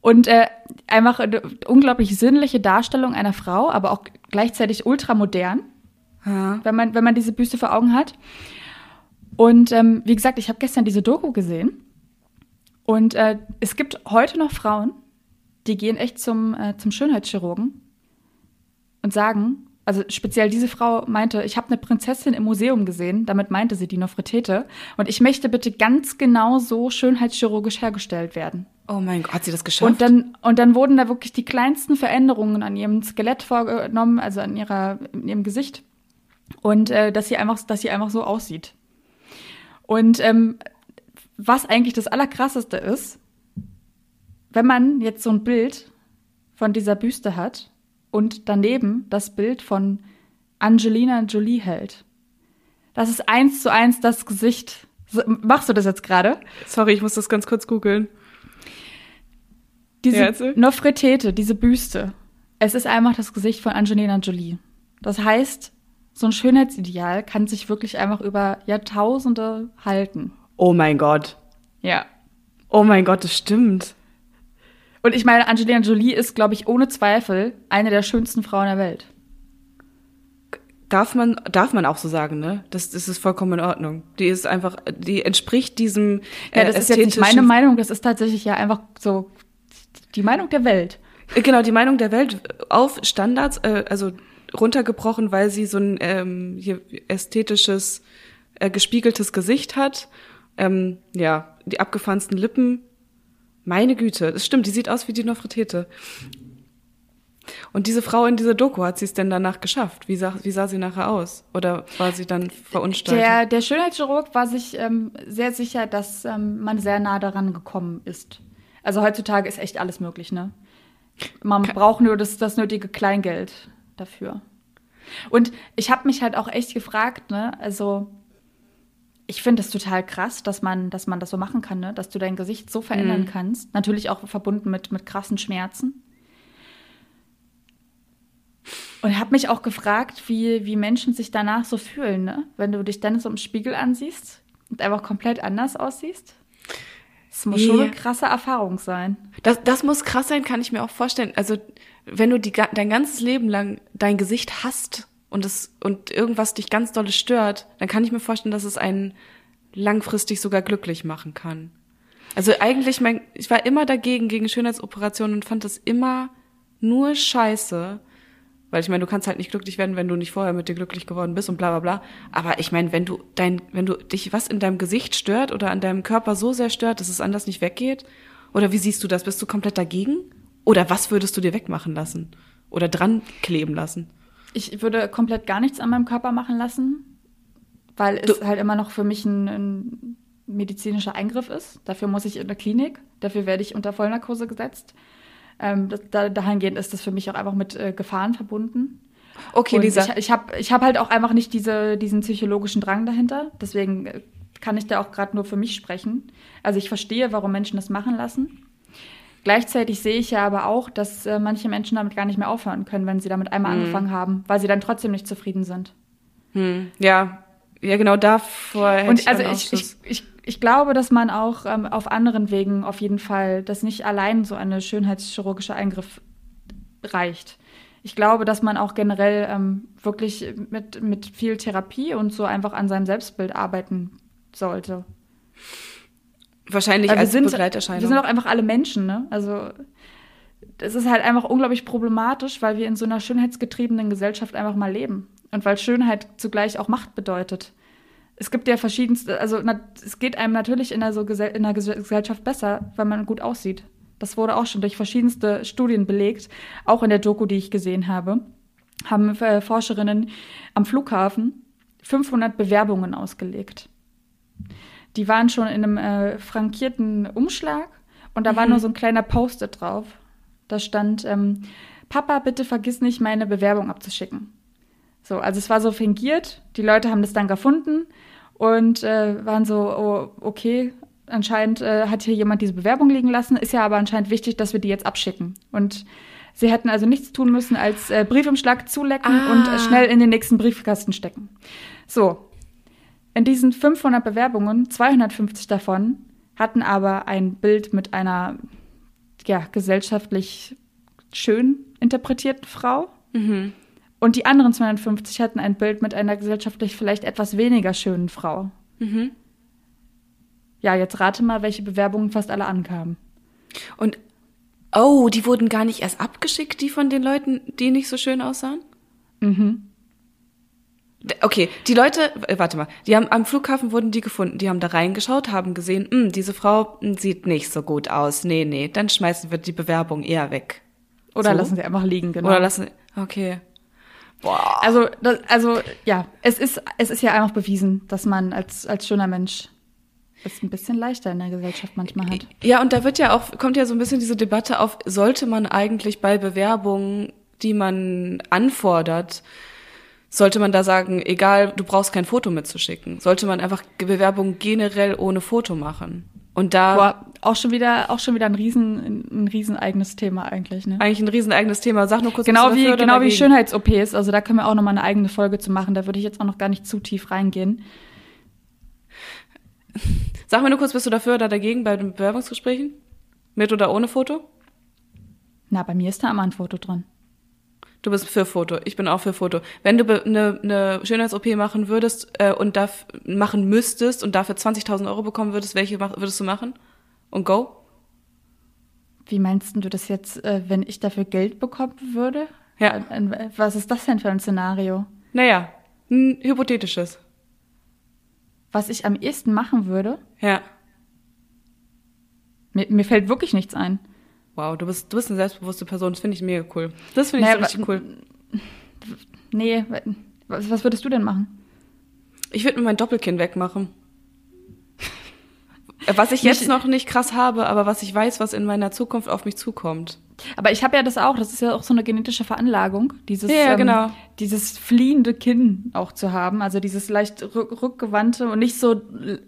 Und äh, einfach eine unglaublich sinnliche Darstellung einer Frau, aber auch gleichzeitig ultramodern, ja. wenn, man, wenn man diese Büste vor Augen hat. Und ähm, wie gesagt, ich habe gestern diese Doku gesehen. Und äh, es gibt heute noch Frauen, die gehen echt zum, äh, zum Schönheitschirurgen und sagen, also speziell diese Frau meinte, ich habe eine Prinzessin im Museum gesehen, damit meinte sie die Nofretete, und ich möchte bitte ganz genau so schönheitschirurgisch hergestellt werden. Oh mein Gott, hat sie das geschafft? Und dann, und dann wurden da wirklich die kleinsten Veränderungen an ihrem Skelett vorgenommen, also an ihrer, ihrem Gesicht. Und äh, dass sie einfach, dass sie einfach so aussieht. Und ähm, was eigentlich das Allerkrasseste ist, wenn man jetzt so ein Bild von dieser Büste hat und daneben das Bild von Angelina Jolie hält. Das ist eins zu eins das Gesicht. Machst du das jetzt gerade? Sorry, ich muss das ganz kurz googeln. Diese ja, Nofretete, diese Büste. Es ist einfach das Gesicht von Angelina Jolie. Das heißt, so ein Schönheitsideal kann sich wirklich einfach über Jahrtausende halten. Oh mein Gott. Ja. Oh mein Gott, das stimmt. Und ich meine, Angelina Jolie ist, glaube ich, ohne Zweifel eine der schönsten Frauen der Welt. Darf man, darf man auch so sagen, ne? Das, das ist vollkommen in Ordnung. Die ist einfach, die entspricht diesem. Äh, ja, das ist jetzt nicht meine Meinung, das ist tatsächlich ja einfach so die Meinung der Welt. Genau, die Meinung der Welt auf Standards, äh, also runtergebrochen, weil sie so ein ähm, hier ästhetisches, äh, gespiegeltes Gesicht hat. Ähm, ja, die abgefahrensten Lippen. Meine Güte, das stimmt, die sieht aus wie die Nofretete. Und diese Frau in dieser Doku, hat sie es denn danach geschafft? Wie sah, wie sah sie nachher aus? Oder war sie dann verunstaltet? Der, der Schönheitschirurg war sich ähm, sehr sicher, dass ähm, man sehr nah daran gekommen ist. Also heutzutage ist echt alles möglich, ne? Man Kann braucht nur das, das nötige Kleingeld dafür. Und ich habe mich halt auch echt gefragt, ne, also ich finde es total krass, dass man, dass man das so machen kann, ne? dass du dein Gesicht so verändern mhm. kannst. Natürlich auch verbunden mit, mit krassen Schmerzen. Und habe mich auch gefragt, wie, wie Menschen sich danach so fühlen, ne? wenn du dich dann so im Spiegel ansiehst und einfach komplett anders aussiehst. Das muss schon eine krasse Erfahrung sein. Das, das muss krass sein, kann ich mir auch vorstellen. Also wenn du die, dein ganzes Leben lang dein Gesicht hast und es und irgendwas dich ganz dolle stört, dann kann ich mir vorstellen, dass es einen langfristig sogar glücklich machen kann. Also eigentlich, mein, ich war immer dagegen, gegen Schönheitsoperationen und fand das immer nur scheiße. Weil ich meine, du kannst halt nicht glücklich werden, wenn du nicht vorher mit dir glücklich geworden bist und bla bla bla. Aber ich meine, wenn du dein, wenn du dich was in deinem Gesicht stört oder an deinem Körper so sehr stört, dass es anders nicht weggeht, oder wie siehst du das? Bist du komplett dagegen? Oder was würdest du dir wegmachen lassen? Oder dran kleben lassen? Ich würde komplett gar nichts an meinem Körper machen lassen, weil es halt immer noch für mich ein, ein medizinischer Eingriff ist. Dafür muss ich in der Klinik, dafür werde ich unter Vollnarkose gesetzt. Ähm, das, da, dahingehend ist das für mich auch einfach mit äh, Gefahren verbunden. Okay, Und Lisa. Ich, ich habe ich hab halt auch einfach nicht diese, diesen psychologischen Drang dahinter. Deswegen äh, kann ich da auch gerade nur für mich sprechen. Also ich verstehe, warum Menschen das machen lassen. Gleichzeitig sehe ich ja aber auch, dass äh, manche Menschen damit gar nicht mehr aufhören können, wenn sie damit einmal angefangen haben, weil sie dann trotzdem nicht zufrieden sind. Hm, ja, ja, genau davor hätte Und ich also ich, ich, ich, ich glaube, dass man auch ähm, auf anderen Wegen auf jeden Fall, dass nicht allein so eine schönheitschirurgische Eingriff reicht. Ich glaube, dass man auch generell ähm, wirklich mit, mit viel Therapie und so einfach an seinem Selbstbild arbeiten sollte. Wahrscheinlich Weil als wir, sind, Begleiterscheinung. wir sind auch einfach alle Menschen, ne? Also das ist halt einfach unglaublich problematisch, weil wir in so einer schönheitsgetriebenen Gesellschaft einfach mal leben. Und weil Schönheit zugleich auch Macht bedeutet. Es gibt ja verschiedenste, also na, es geht einem natürlich in der, so Gesell in Ges- Gesellschaft besser, wenn man gut aussieht. Das wurde auch schon durch verschiedenste Studien belegt, auch in der Doku, die ich gesehen habe, haben äh, Forscherinnen am Flughafen 500 Bewerbungen ausgelegt. Die waren schon in einem äh, frankierten Umschlag und da war nur so ein kleiner Post-it drauf. Da stand, ähm, Papa, bitte vergiss nicht, meine Bewerbung abzuschicken. So, also es war so fingiert. Die Leute haben das dann gefunden und äh, waren so, oh, okay, anscheinend äh, hat hier jemand diese Bewerbung liegen lassen. Ist ja aber anscheinend wichtig, dass wir die jetzt abschicken. Und sie hätten also nichts tun müssen, als äh, Briefumschlag zulecken Ah. und äh, schnell in den nächsten Briefkasten stecken. So, in diesen 500 Bewerbungen, 250 davon hatten aber ein Bild mit einer ja, gesellschaftlich schön interpretierten Frau. Mhm. Und die anderen 250 hatten ein Bild mit einer gesellschaftlich vielleicht etwas weniger schönen Frau. Mhm. Ja, jetzt rate mal, welche Bewerbungen fast alle ankamen. Und oh, die wurden gar nicht erst abgeschickt, die von den Leuten, die nicht so schön aussahen? Mhm. Okay, die Leute, äh, warte mal, die haben am Flughafen wurden die gefunden, die haben da reingeschaut, haben gesehen, "Hm, diese Frau hm, sieht nicht so gut aus. Nee, nee, dann schmeißen wir die Bewerbung eher weg. Oder So? lassen sie einfach liegen, genau. Oder lassen, okay. Boah. also, das, also, ja, es ist, es ist ja einfach bewiesen, dass man als, als schöner Mensch es ein bisschen leichter in der Gesellschaft manchmal hat. Ja, und da wird ja auch, kommt ja so ein bisschen diese Debatte auf, sollte man eigentlich bei Bewerbungen, die man anfordert, sollte man da sagen, egal, du brauchst kein Foto mitzuschicken. Sollte man einfach Bewerbungen generell ohne Foto machen. Und da Boah, auch schon wieder, auch schon wieder ein riesen, ein riesen eigenes Thema eigentlich, ne? eigentlich ein riesen eigenes Thema. Sag nur kurz, Genau bist du wie, genau wie? Schönheits-OPs. Also da können wir auch nochmal eine eigene Folge zu machen. Da würde ich jetzt auch noch gar nicht zu tief reingehen. Sag mir nur kurz, bist du dafür oder dagegen bei den Bewerbungsgesprächen? Mit oder ohne Foto? Na, bei mir ist da immer ein Foto dran. Du bist für Foto. Ich bin auch für Foto. Wenn du eine ne Schönheits-OP machen würdest äh, und darf, machen müsstest und dafür 20.000 Euro bekommen würdest, welche mach, würdest du machen? Und go? Wie meinst du das jetzt, äh, wenn ich dafür Geld bekommen würde? Ja. Was ist das denn für ein Szenario? Naja, ein hypothetisches. Was ich am ehesten machen würde? Ja. Mir, mir fällt wirklich nichts ein. Wow, du bist, du bist eine selbstbewusste Person. Das finde ich mega cool. Das finde ich Naja, so richtig cool. Nee, was, was würdest du denn machen? Ich würde mir mein Doppelkinn wegmachen. Was ich jetzt noch nicht krass habe, aber was ich weiß, was in meiner Zukunft auf mich zukommt. Aber ich habe ja das auch, das ist ja auch so eine genetische Veranlagung, dieses, Ja, ja, genau. ähm, dieses fliehende Kinn auch zu haben, also dieses leicht rück rückgewandte und nicht so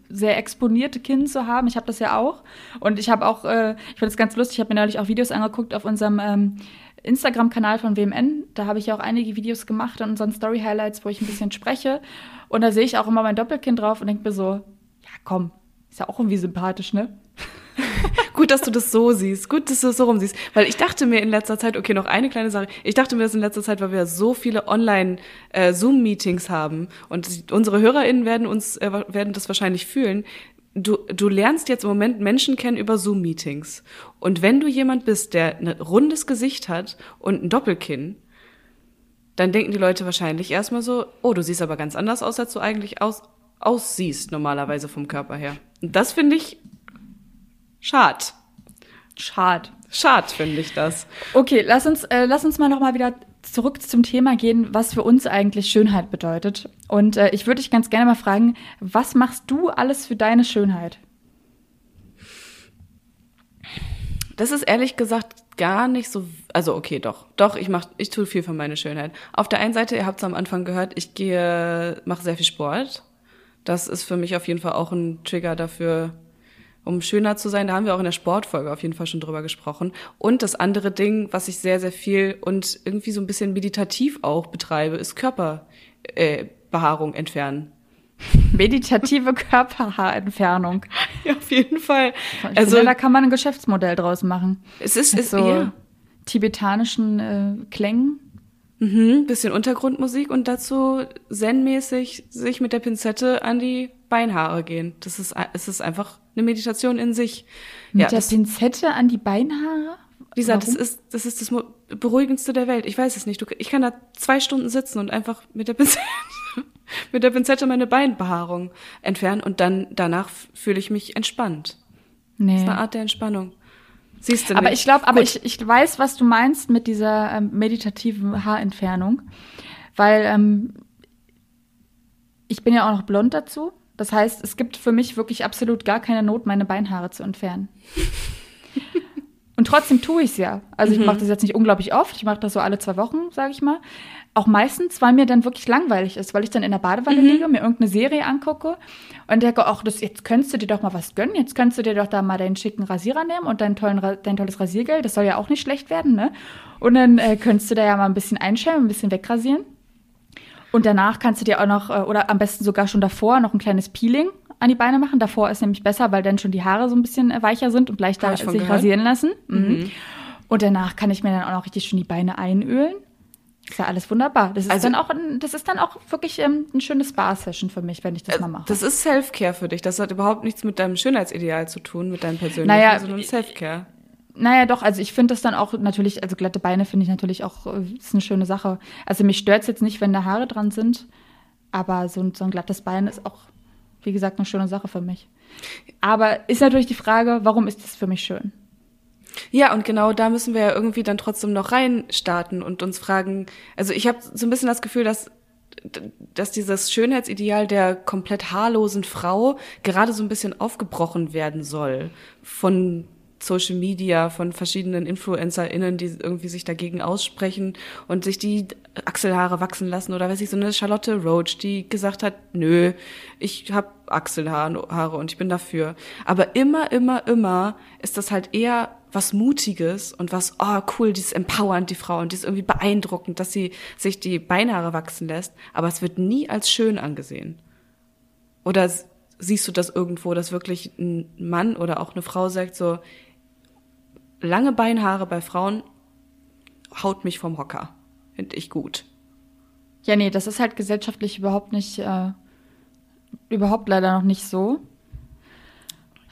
sehr exponierte Kinn zu haben. Ich habe das ja auch und ich habe auch, äh, ich finde es ganz lustig, ich habe mir neulich auch Videos angeguckt auf unserem ähm, Instagram-Kanal von WMN. Da habe ich ja auch einige Videos gemacht an unseren Story-Highlights, wo ich ein bisschen spreche und da sehe ich auch immer mein Doppelkinn drauf und denke mir so, ja komm, ist ja auch irgendwie sympathisch, ne? Gut, dass du das so siehst. Gut, dass du das so rum siehst. Weil ich dachte mir in letzter Zeit, okay, noch eine kleine Sache. Ich dachte mir das in letzter Zeit, weil wir so viele Online-Zoom-Meetings haben und unsere HörerInnen werden uns, äh, werden das wahrscheinlich fühlen. du, du lernst jetzt im Moment Menschen kennen über Zoom-Meetings. Und wenn du jemand bist, der ein rundes Gesicht hat und ein Doppelkinn, dann denken die Leute wahrscheinlich erstmal so, oh, du siehst aber ganz anders aus, als du eigentlich aus, aussiehst, normalerweise vom Körper her. Und das finde ich schad. Schad. Schad finde ich das. Okay, lass uns, äh, lass uns mal noch mal wieder zurück zum Thema gehen, was für uns eigentlich Schönheit bedeutet. Und äh, ich würde dich ganz gerne mal fragen, was machst du alles für deine Schönheit? Das ist ehrlich gesagt gar nicht so, also okay, doch, doch, ich mach, ich tue viel für meine Schönheit. Auf der einen Seite, ihr habt es am Anfang gehört, ich gehe, mache sehr viel Sport. Das ist für mich auf jeden Fall auch ein Trigger dafür, um schöner zu sein. Da haben wir auch in der Sportfolge auf jeden Fall schon drüber gesprochen. Und das andere Ding, was ich sehr, sehr viel und irgendwie so ein bisschen meditativ auch betreibe, ist Körperbehaarung äh, entfernen. Meditative Körperhaarentfernung. Ja, auf jeden Fall. Ich also finde, da kann man ein Geschäftsmodell draus machen. Es ist, ist so ja. tibetanischen äh, Klängen. Mhm, bisschen Untergrundmusik und dazu zen-mäßig sich mit der Pinzette an die Beinhaare gehen. Das ist, es ist einfach eine Meditation in sich. Mit ja, der Pinzette an die Beinhaare? Lisa, das ist, das ist das beruhigendste der Welt. Ich weiß es nicht. Du, ich kann da zwei Stunden sitzen und einfach mit der Pinzette, mit der Pinzette meine Beinbehaarung entfernen und dann danach fühle ich mich entspannt. Nee. Das ist eine Art der Entspannung. Siehst du nicht. Aber ich glaube, aber ich, ich weiß, was du meinst mit dieser ähm, meditativen Haarentfernung, weil ähm, ich bin ja auch noch blond dazu das heißt, es gibt für mich wirklich absolut gar keine Not, meine Beinhaare zu entfernen. Und trotzdem tue ich es ja. Also ich mhm. mache das jetzt nicht unglaublich oft. Ich mache das so alle zwei Wochen, sage ich mal. Auch meistens, weil mir dann wirklich langweilig ist, weil ich dann in der Badewanne mhm. liege, mir irgendeine Serie angucke und denke, ach, das, jetzt könntest du dir doch mal was gönnen. Jetzt könntest du dir doch da mal deinen schicken Rasierer nehmen und dein, tollen, dein tolles Rasiergeld. Das soll ja auch nicht schlecht werden, ne? Und dann äh, könntest du da ja mal ein bisschen einschämen, ein bisschen wegrasieren. Und danach kannst du dir auch noch, äh, oder am besten sogar schon davor, noch ein kleines Peeling an die Beine machen. Davor ist nämlich besser, weil dann schon die Haare so ein bisschen äh, weicher sind und leichter sich gehört. rasieren lassen. Mhm. mhm. Und danach kann ich mir dann auch noch richtig schön die Beine einölen. ist ja alles wunderbar. Das ist also, dann auch, ein, das ist dann auch wirklich ähm, ein schönes Spa-Session für mich, wenn ich das äh, mal mache. Das ist Self-Care für dich. Das hat überhaupt nichts mit deinem Schönheitsideal zu tun, mit deinem persönlichen, naja, sondern Self-Care. Naja, doch, also ich finde das dann auch natürlich, also glatte Beine finde ich natürlich auch, äh, ist eine schöne Sache. Also mich stört es jetzt nicht, wenn da Haare dran sind, aber so ein, so ein glattes Bein ist auch, wie gesagt, eine schöne Sache für mich. Aber ist natürlich die Frage, warum ist das für mich schön? Ja, und genau da müssen wir ja irgendwie dann trotzdem noch reinstarten und uns fragen, also ich habe so ein bisschen das Gefühl, dass dass dieses Schönheitsideal der komplett haarlosen Frau gerade so ein bisschen aufgebrochen werden soll von Social Media von verschiedenen InfluencerInnen, die irgendwie sich dagegen aussprechen und sich die Achselhaare wachsen lassen oder weiß ich, so eine Charlotte Roach, die gesagt hat, nö, ich habe Achselhaare und ich bin dafür. Aber immer, immer, immer ist das halt eher was Mutiges und was, oh cool, die ist empowernd, die Frau, und die ist irgendwie beeindruckend, dass sie sich die Beinhaare wachsen lässt, aber es wird nie als schön angesehen. Oder siehst du das irgendwo, dass wirklich ein Mann oder auch eine Frau sagt so, lange Beinhaare bei Frauen haut mich vom Hocker. Finde ich gut. Ja, nee, das ist halt gesellschaftlich überhaupt nicht, äh, überhaupt leider noch nicht so.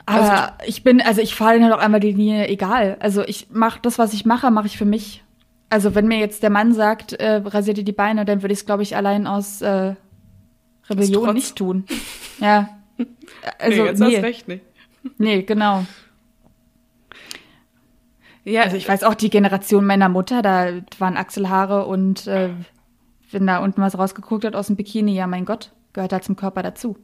Aber also, ich bin, also ich fahre halt auch einmal die Linie egal. Also ich mache das, was ich mache, mache ich für mich. Also wenn mir jetzt der Mann sagt, äh, rasier dir die Beine, dann würde ich es, glaube ich, allein aus äh, Rebellion nicht tun. Ja. Also, nee, jetzt nee. hast recht nicht. Nee, genau. Ja, also ich weiß auch, die Generation meiner Mutter, da waren Achselhaare und äh, wenn da unten was rausgeguckt hat aus dem Bikini, ja mein Gott, gehört da zum Körper dazu.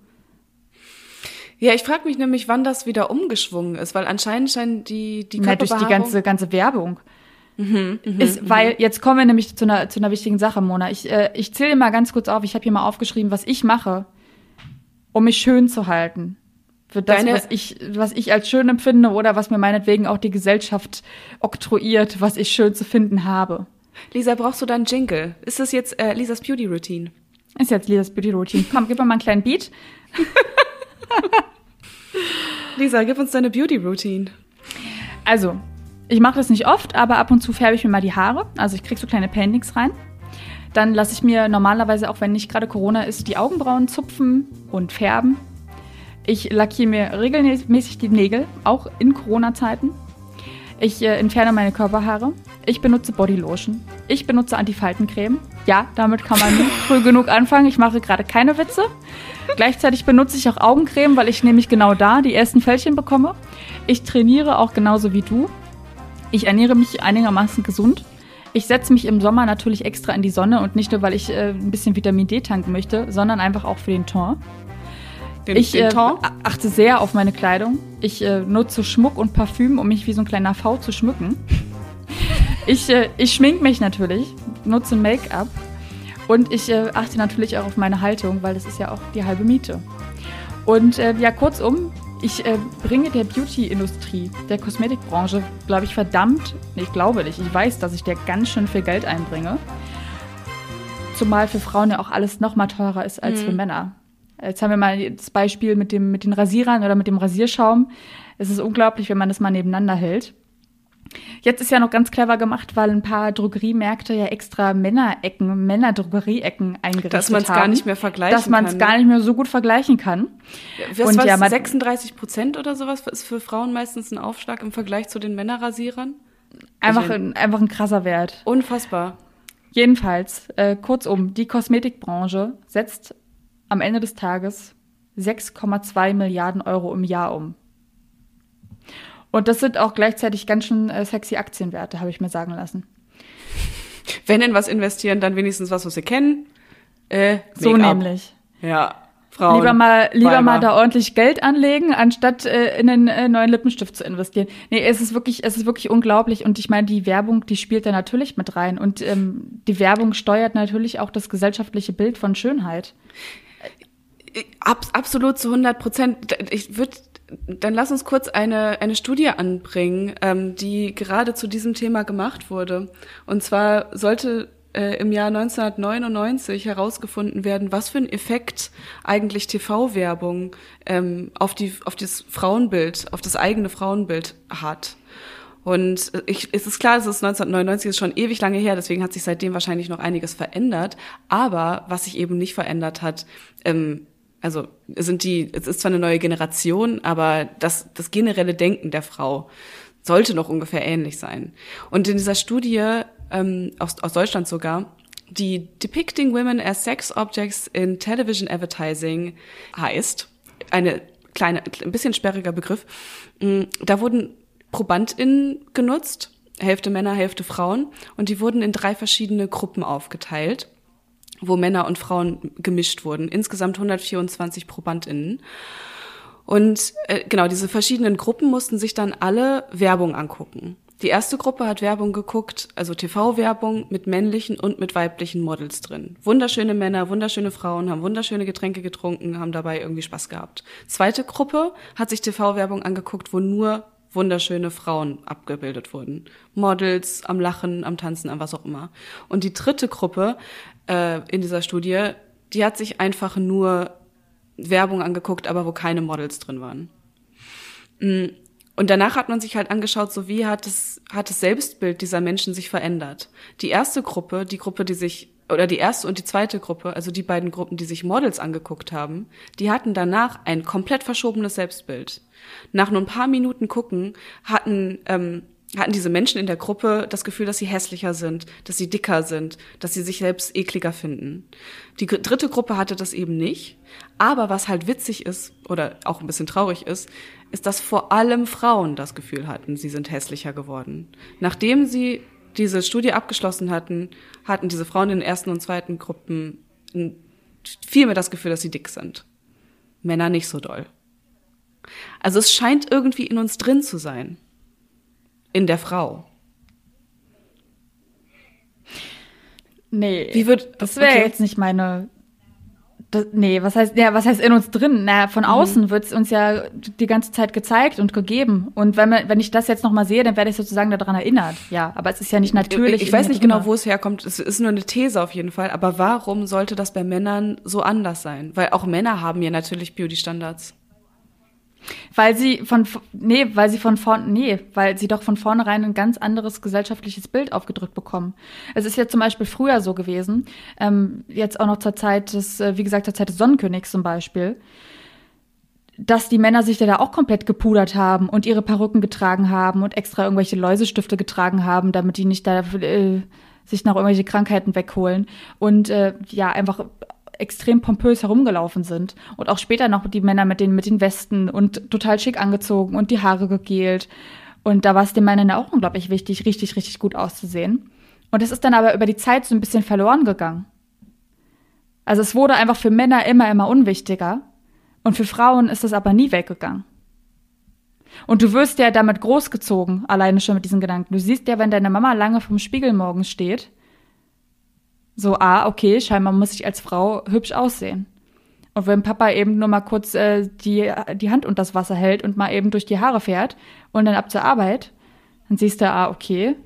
Ja, ich frage mich nämlich, wann das wieder umgeschwungen ist, weil anscheinend scheinen die die Na, durch die ganze ganze Werbung. Mhm, mh, ist, mh. weil jetzt kommen wir nämlich zu einer zu einer wichtigen Sache, Mona. Ich äh, ich zähle mal ganz kurz auf. Ich habe hier mal aufgeschrieben, was ich mache, um mich schön zu halten für das, Deine, was ich, was ich als schön empfinde oder was mir meinetwegen auch die Gesellschaft oktroyiert, was ich schön zu finden habe. Lisa, brauchst du dann Jingle? Ist das jetzt äh, Lisas Beauty Routine? Ist jetzt Lisas Beauty Routine. Komm, gib mir mal einen kleinen Beat. Lisa, gib uns deine Beauty Routine. Also, ich mache das nicht oft, aber ab und zu färbe ich mir mal die Haare. Also ich krieg so kleine Paintings rein. Dann lasse ich mir normalerweise, auch wenn nicht gerade Corona ist, die Augenbrauen zupfen und färben. Ich lackiere mir regelmäßig die Nägel, auch in Corona-Zeiten. Ich äh, entferne meine Körperhaare. Ich benutze Bodylotion. Ich benutze Antifaltencreme. Ja, damit kann man nicht früh genug anfangen. Ich mache gerade keine Witze. Gleichzeitig benutze ich auch Augencreme, weil ich nämlich genau da die ersten Fältchen bekomme. Ich trainiere auch genauso wie du. Ich ernähre mich einigermaßen gesund. Ich setze mich im Sommer natürlich extra in die Sonne und nicht nur, weil ich äh, ein bisschen Vitamin D tanken möchte, sondern einfach auch für den Ton. Den, ich den äh, achte sehr auf meine Kleidung. Ich äh, nutze Schmuck und Parfüm, um mich wie so ein kleiner V zu schmücken. ich, äh, ich schmink mich natürlich, nutze Make-up und ich äh, achte natürlich auch auf meine Haltung, weil das ist ja auch die halbe Miete. Und äh, ja, kurzum, ich äh, bringe der Beauty-Industrie, der Kosmetikbranche, glaube ich, verdammt, ich glaube nicht, ich weiß, dass ich der ganz schön viel Geld einbringe. Zumal für Frauen ja auch alles noch mal teurer ist als mhm. für Männer. Jetzt haben wir mal das Beispiel mit, dem, mit den Rasierern oder mit dem Rasierschaum. Es ist unglaublich, wenn man das mal nebeneinander hält. Jetzt ist ja noch ganz clever gemacht, weil ein paar Drogeriemärkte ja extra Männerecken, Männerdrogerieecken eingerichtet haben. Dass man es gar nicht mehr vergleichen Dass man es gar nicht mehr so gut vergleichen kann. Was, Und ja, 36 Prozent oder sowas ist für Frauen meistens ein Aufschlag im Vergleich zu den Männerrasierern? Einfach, ein, einfach ein krasser Wert. Unfassbar. Jedenfalls, äh, kurzum, die Kosmetikbranche setzt am Ende des Tages 6,2 Milliarden Euro im Jahr um. Und das sind auch gleichzeitig ganz schön äh, sexy Aktienwerte, habe ich mir sagen lassen. Wenn in was investieren, dann wenigstens was, was sie kennen. Äh, so nämlich. Ja. Frauen, lieber mal, lieber mal da ordentlich Geld anlegen, anstatt äh, in einen äh, neuen Lippenstift zu investieren. Nee, es ist wirklich, es ist wirklich unglaublich. Und ich meine, die Werbung, die spielt da natürlich mit rein. Und ähm, die Werbung steuert natürlich auch das gesellschaftliche Bild von Schönheit. Ab, absolut zu 100 Prozent. Ich würde dann lass uns kurz eine, eine Studie anbringen, ähm, die gerade zu diesem Thema gemacht wurde. Und zwar sollte äh, im Jahr 1999 herausgefunden werden, was für einen Effekt eigentlich TV-Werbung ähm, auf, die, auf das Frauenbild, auf das eigene Frauenbild hat. Und ich, es ist klar, es ist 1999 ist schon ewig lange her, deswegen hat sich seitdem wahrscheinlich noch einiges verändert. Aber was sich eben nicht verändert hat, ähm, also sind die, es ist zwar eine neue Generation, aber das, das generelle Denken der Frau sollte noch ungefähr ähnlich sein. Und in dieser Studie ähm, aus, aus Deutschland sogar, die Depicting Women as Sex Objects in Television Advertising heißt, eine kleine, ein bisschen sperriger Begriff, mm, da wurden ProbandInnen genutzt, Hälfte Männer, Hälfte Frauen, und die wurden in drei verschiedene Gruppen aufgeteilt wo Männer und Frauen gemischt wurden. Insgesamt 124 ProbandInnen. Und äh, genau, diese verschiedenen Gruppen mussten sich dann alle Werbung angucken. Die erste Gruppe hat Werbung geguckt, also TV-Werbung mit männlichen und mit weiblichen Models drin. Wunderschöne Männer, wunderschöne Frauen, haben wunderschöne Getränke getrunken, haben dabei irgendwie Spaß gehabt. Zweite Gruppe hat sich TV-Werbung angeguckt, wo nur wunderschöne Frauen abgebildet wurden. Models am Lachen, am Tanzen, am was auch immer. Und die dritte Gruppe äh, in dieser Studie, die hat sich einfach nur Werbung angeguckt, aber wo keine Models drin waren. Mm, und danach hat man sich halt angeschaut, so wie hat es, hat das Selbstbild dieser Menschen sich verändert. Die erste Gruppe, die Gruppe, die sich, oder die erste und die zweite Gruppe, also die beiden Gruppen, die sich Models angeguckt haben, die hatten danach ein komplett verschobenes Selbstbild. Nach nur ein paar Minuten gucken hatten ähm, hatten diese Menschen in der Gruppe das Gefühl, dass sie hässlicher sind, dass sie dicker sind, dass sie sich selbst ekliger finden. Die dritte Gruppe hatte das eben nicht. Aber was halt witzig ist oder auch ein bisschen traurig ist, ist, dass vor allem Frauen das Gefühl hatten, sie sind hässlicher geworden. Nachdem sie diese Studie abgeschlossen hatten, hatten diese Frauen in den ersten und zweiten Gruppen viel mehr das Gefühl, dass sie dick sind. Männer nicht so doll. Also es scheint irgendwie in uns drin zu sein in der Frau. Nee, Wie wird, das wäre okay. jetzt nicht meine. Das, nee, was heißt, ja, was heißt in uns drin? Na, von mhm. außen wird es uns ja die ganze Zeit gezeigt und gegeben. Und wenn, man, wenn ich das jetzt nochmal sehe, dann werde ich sozusagen daran erinnert. Ja, aber es ist ja nicht natürlich. Ich, ich weiß nicht genau, wo es herkommt. Es ist nur eine These auf jeden Fall. Aber warum sollte das bei Männern so anders sein? Weil auch Männer haben ja natürlich Beauty-Standards. Weil sie von, nee, weil sie von vorn, nee, weil sie doch von vornherein ein ganz anderes gesellschaftliches Bild aufgedrückt bekommen. Es ist ja zum Beispiel früher so gewesen, ähm, jetzt auch noch zur Zeit des, äh, wie gesagt, zur Zeit des Sonnenkönigs zum Beispiel. dass die Männer sich da auch komplett gepudert haben und ihre Perücken getragen haben und extra irgendwelche Läusestifte getragen haben, damit die nicht da äh, sich noch irgendwelche Krankheiten wegholen und äh, ja einfach extrem pompös herumgelaufen sind und auch später noch die Männer mit den mit den Westen und total schick angezogen und die Haare gegelt und da war es den Männern auch unglaublich wichtig, richtig richtig gut auszusehen und es ist dann aber über die Zeit so ein bisschen verloren gegangen. Also es wurde einfach für Männer immer immer unwichtiger und für Frauen ist es aber nie weggegangen. Und du wirst ja damit großgezogen, alleine schon mit diesen Gedanken. Du siehst ja, wenn deine Mama lange vom Spiegel morgens steht, so, ah, okay, scheinbar muss ich als Frau hübsch aussehen. Und wenn Papa eben nur mal kurz äh, die, die Hand unter das Wasser hält und mal eben durch die Haare fährt und dann ab zur Arbeit, dann siehst du, ah, okay,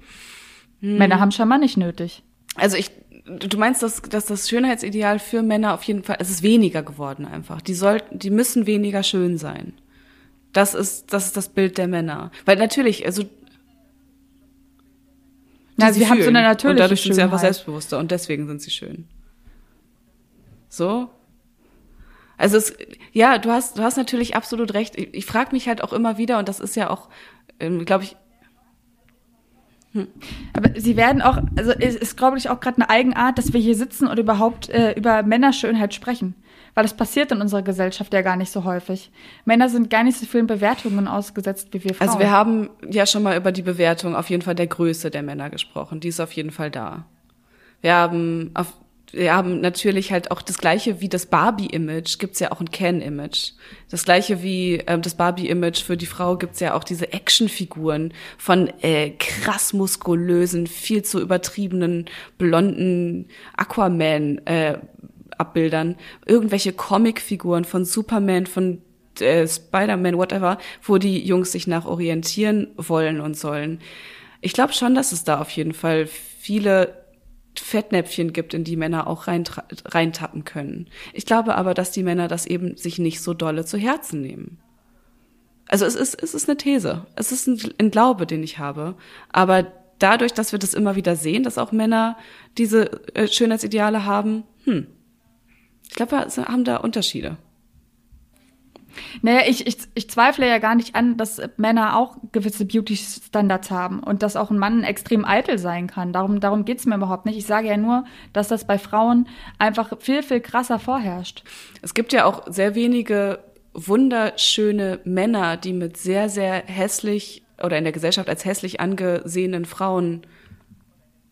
hm. Männer haben scheinbar nicht nötig. Also ich, du meinst, dass, dass das Schönheitsideal für Männer auf jeden Fall, es ist weniger geworden einfach. Die sollten, die müssen weniger schön sein. Das ist, das ist das Bild der Männer. Weil natürlich, also ja, sie, sie haben so eine natürliche Und dadurch sind sie einfach selbstbewusster und deswegen sind sie schön. So? Also es, ja, du hast, du hast natürlich absolut recht. Ich, ich frage mich halt auch immer wieder, und das ist ja auch, ähm, glaube ich, hm. Aber sie werden auch, also es ist, glaube ich, auch gerade eine Eigenart, dass wir hier sitzen und überhaupt äh, über Männerschönheit sprechen. Weil das passiert in unserer Gesellschaft ja gar nicht so häufig. Männer sind gar nicht so vielen Bewertungen ausgesetzt wie wir Frauen. Also wir haben ja schon mal über die Bewertung auf jeden Fall der Größe der Männer gesprochen. Die ist auf jeden Fall da. Wir haben auf wir haben natürlich halt auch das gleiche wie das Barbie-Image, gibt's ja auch ein Ken-Image. Das gleiche wie ähm, das Barbie-Image für die Frau gibt's ja auch diese Actionfiguren von äh, krass muskulösen, viel zu übertriebenen, blonden Aquaman. Äh, Abbildern, irgendwelche Comicfiguren von Superman, von äh, Spider-Man, whatever, wo die Jungs sich nach orientieren wollen und sollen. Ich glaube schon, dass es da auf jeden Fall viele Fettnäpfchen gibt, in die Männer auch reintappen können. Ich glaube aber, dass die Männer das eben sich nicht so dolle zu Herzen nehmen. Also es ist, es ist eine These. Es ist ein, ein Glaube, den ich habe. Aber dadurch, dass wir das immer wieder sehen, dass auch Männer diese äh, Schönheitsideale haben, hm, ich glaube, wir haben da Unterschiede. Naja, ich, ich, ich zweifle ja gar nicht an, dass Männer auch gewisse Beauty-Standards haben und dass auch ein Mann extrem eitel sein kann. Darum, darum geht's mir überhaupt nicht. Ich sage ja nur, dass das bei Frauen einfach viel, viel krasser vorherrscht. Es gibt ja auch sehr wenige wunderschöne Männer, die mit sehr, sehr hässlich oder in der Gesellschaft als hässlich angesehenen Frauen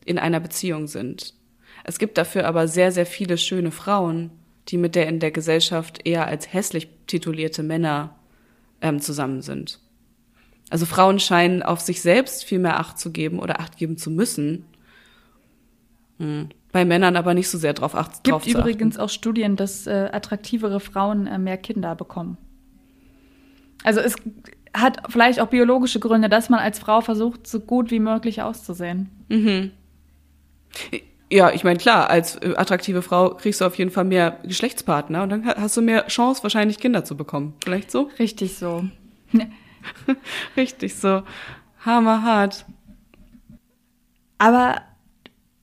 in einer Beziehung sind. Es gibt dafür aber sehr, sehr viele schöne Frauen, die mit der in der Gesellschaft eher als hässlich titulierte Männer ähm, zusammen sind. Also Frauen scheinen auf sich selbst viel mehr Acht zu geben oder Acht geben zu müssen. Hm. Bei Männern aber nicht so sehr drauf acht. Es gibt übrigens auch Studien, dass äh, attraktivere Frauen äh, mehr Kinder bekommen. Also es hat vielleicht auch biologische Gründe, dass man als Frau versucht, so gut wie möglich auszusehen. Mhm. Ja, ich meine, klar, als äh, attraktive Frau kriegst du auf jeden Fall mehr Geschlechtspartner und dann hast du mehr Chance, wahrscheinlich Kinder zu bekommen. Vielleicht so? Richtig so. Richtig so. Hammerhart. Aber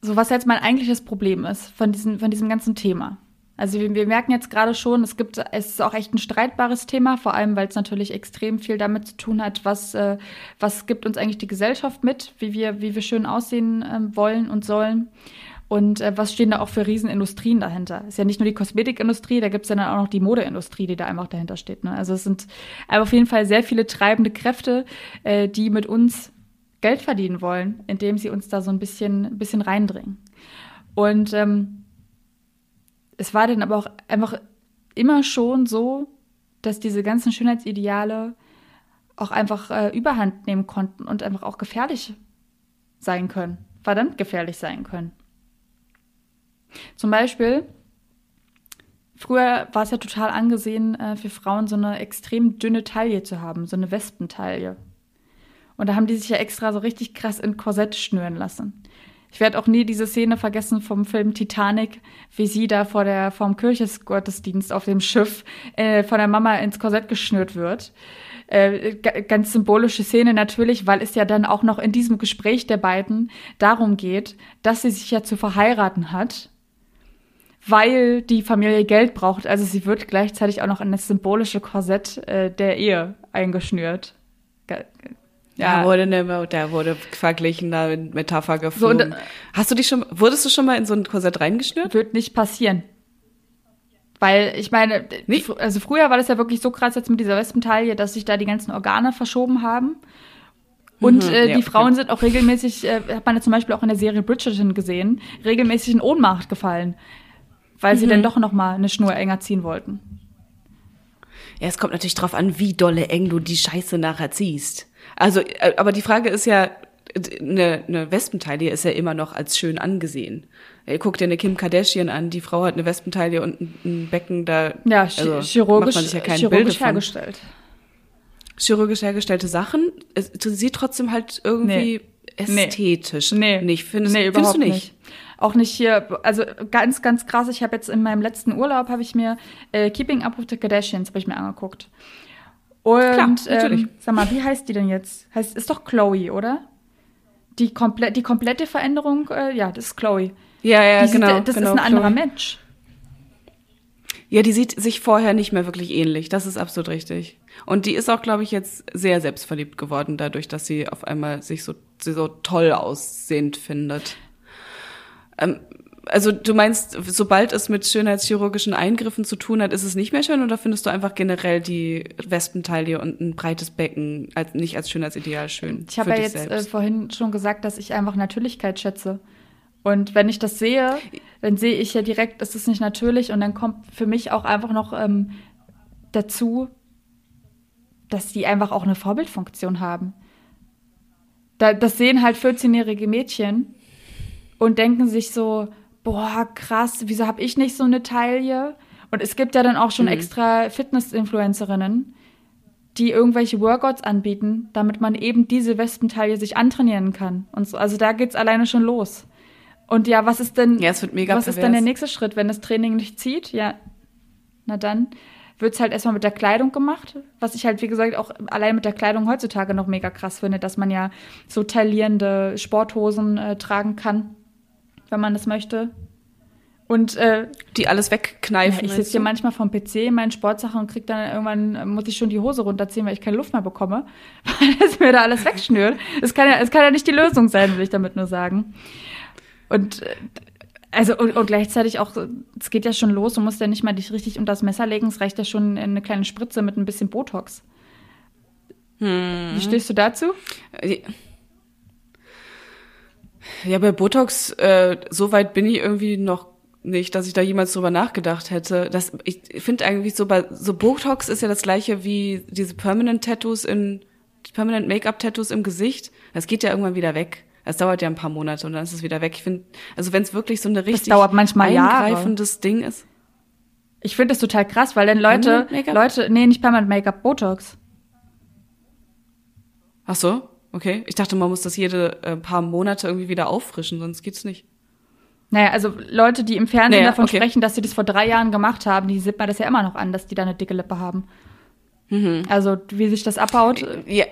so was jetzt mein eigentliches Problem ist von diesem, von diesem ganzen Thema. Also wir, wir merken jetzt gerade schon, es gibt, es ist auch echt ein streitbares Thema, vor allem weil es natürlich extrem viel damit zu tun hat, was, äh, was gibt uns eigentlich die Gesellschaft mit, wie wir, wie wir schön aussehen äh, wollen und sollen. Und äh, was stehen da auch für Riesenindustrien dahinter? Ist ja nicht nur die Kosmetikindustrie, da gibt es ja dann auch noch die Modeindustrie, die da einfach dahinter steht. Ne? Also es sind auf jeden Fall sehr viele treibende Kräfte, äh, die mit uns Geld verdienen wollen, indem sie uns da so ein bisschen, bisschen reindringen. Und ähm, es war dann aber auch einfach immer schon so, dass diese ganzen Schönheitsideale auch einfach äh, überhand nehmen konnten und einfach auch gefährlich sein können, verdammt gefährlich sein können. Zum Beispiel, früher war es ja total angesehen äh, für Frauen, so eine extrem dünne Taille zu haben, so eine Wespentaille. Und da haben die sich ja extra so richtig krass in Korsett schnüren lassen. Ich werde auch nie diese Szene vergessen vom Film Titanic, wie sie da vor der vom Kirchesgottesdienst auf dem Schiff äh, von der Mama ins Korsett geschnürt wird. Äh, ganz symbolische Szene natürlich, weil es ja dann auch noch in diesem Gespräch der beiden darum geht, dass sie sich ja zu verheiraten hat weil die Familie Geld braucht. Also sie wird gleichzeitig auch noch in das symbolische Korsett äh, der Ehe eingeschnürt. Ja, da wurde, eine, da wurde verglichen, da mit Metapher geflogen. So, Hast du dich schon, wurdest du schon mal in so ein Korsett reingeschnürt? Wird nicht passieren. Weil ich meine, nicht? also früher war das ja wirklich so krass jetzt mit dieser Wespentaille, dass sich da die ganzen Organe verschoben haben. Und mhm, äh, ja, die Frauen okay. sind auch regelmäßig, äh, hat man ja zum Beispiel auch in der Serie Bridgerton gesehen, regelmäßig in Ohnmacht gefallen, weil mhm. sie dann doch noch mal eine Schnur enger ziehen wollten. Ja, es kommt natürlich drauf an, wie dolle eng du die Scheiße nachher ziehst. Also, äh, aber die Frage ist ja, eine, eine Wespentaille ist ja immer noch als schön angesehen. Guck dir eine Kim Kardashian an, die Frau hat eine Wespentaille und ein, Becken da. Ja, also chirurgisch, macht man sich ja kein chirurgisch Bild hergestellt. Chirurgisch hergestellte Sachen, es sieht trotzdem halt irgendwie nee. ästhetisch nee. nicht. Findest, nee, überhaupt findest du nicht? nicht? Auch nicht hier, also ganz, ganz krass. Ich habe jetzt in meinem letzten Urlaub habe ich mir äh, Keeping Up with the Kardashians habe ich mir angeguckt. Und Klar, ähm, sag mal, wie heißt die denn jetzt? Heißt ist doch Chloe, oder? Die komplett die komplette Veränderung, äh, ja, das ist Chloe. Ja, ja, die genau. Sieht, das genau, ist ein anderer Mensch. Ja, die sieht sich vorher nicht mehr wirklich ähnlich. Das ist absolut richtig. Und die ist auch, glaube ich, jetzt sehr selbstverliebt geworden, dadurch, dass sie auf einmal sich so, so toll aussehend findet. Ähm, also du meinst, sobald es mit schönheitschirurgischen Eingriffen zu tun hat, ist es nicht mehr schön oder findest du einfach generell die Wespentaille und ein breites Becken als, nicht als Schönheitsideal schön? Ich habe ja jetzt äh, vorhin schon gesagt, dass ich einfach Natürlichkeit schätze. Und wenn ich das sehe, dann sehe ich ja direkt, es ist nicht natürlich und dann kommt für mich auch einfach noch ähm, dazu, dass die einfach auch eine Vorbildfunktion haben. Da, das sehen halt 14-jährige Mädchen und denken sich so, boah, krass, wieso habe ich nicht so eine Taille? Und es gibt ja dann auch schon mhm. extra Fitness-Influencerinnen, die irgendwelche Workouts anbieten, damit man eben diese Wespentaille sich antrainieren kann. Und so. Also da geht's alleine schon los. Und ja, was ist denn, ja, es wird mega was pervers. ist denn der nächste Schritt, wenn das Training nicht zieht? Ja, na dann wird es halt erstmal mit der Kleidung gemacht, was ich halt, wie gesagt, auch allein mit der Kleidung heutzutage noch mega krass finde, dass man ja so taillierende Sporthosen äh, tragen kann, wenn man das möchte. Und äh, die alles wegkneifen. Ja, ich sitze hier manchmal vom PC in meinen Sportsachen und krieg dann irgendwann muss ich schon die Hose runterziehen, weil ich keine Luft mehr bekomme, weil es mir da alles wegschnürt. Es kann ja, es kann ja nicht die Lösung sein, will ich damit nur sagen. Und äh, also und, und, gleichzeitig auch, es geht ja schon los, du musst ja nicht mal dich richtig unter das Messer legen, es reicht ja schon eine kleine Spritze mit ein bisschen Botox. Hm. Wie stehst du dazu? Äh, ja, bei Botox, äh, so weit bin ich irgendwie noch nicht, dass ich da jemals drüber nachgedacht hätte. Das, ich finde eigentlich so bei so Botox ist ja das gleiche wie diese Permanent Tattoos in Permanent Make-up Tattoos im Gesicht. Das geht ja irgendwann wieder weg. Es dauert ja ein paar Monate und dann ist es wieder weg. Ich finde, also wenn es wirklich so eine richtig das dauert manchmal eingreifendes Jahre. Ding ist. Ich finde das total krass, weil dann Leute, Leute, nee, nicht permanent Make-up, Botox. Ach so, okay. Ich dachte, man muss das jede äh, paar Monate irgendwie wieder auffrischen, sonst geht's nicht. Naja, also Leute, die im Fernsehen naja, davon okay. sprechen, dass sie das vor drei Jahren gemacht haben, die sieht man das ja immer noch an, dass die da eine dicke Lippe haben. Mhm. Also wie sich das abbaut. Ja,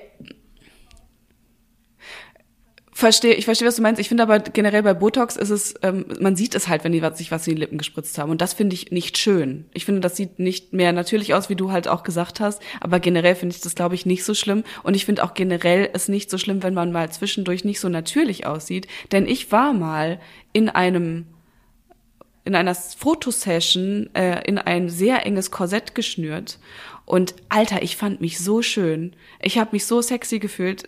Verstehe, ich verstehe, was du meinst. Ich finde aber generell bei Botox ist es, ähm, man sieht es halt, wenn die sich was in die Lippen gespritzt haben. Und das finde ich nicht schön. Ich finde, das sieht nicht mehr natürlich aus, wie du halt auch gesagt hast. Aber generell finde ich das, glaube ich, nicht so schlimm. Und ich finde auch generell es nicht so schlimm, wenn man mal zwischendurch nicht so natürlich aussieht. Denn ich war mal in einem in einer Fotosession äh, in ein sehr enges Korsett geschnürt. Und Alter, ich fand mich so schön. Ich habe mich so sexy gefühlt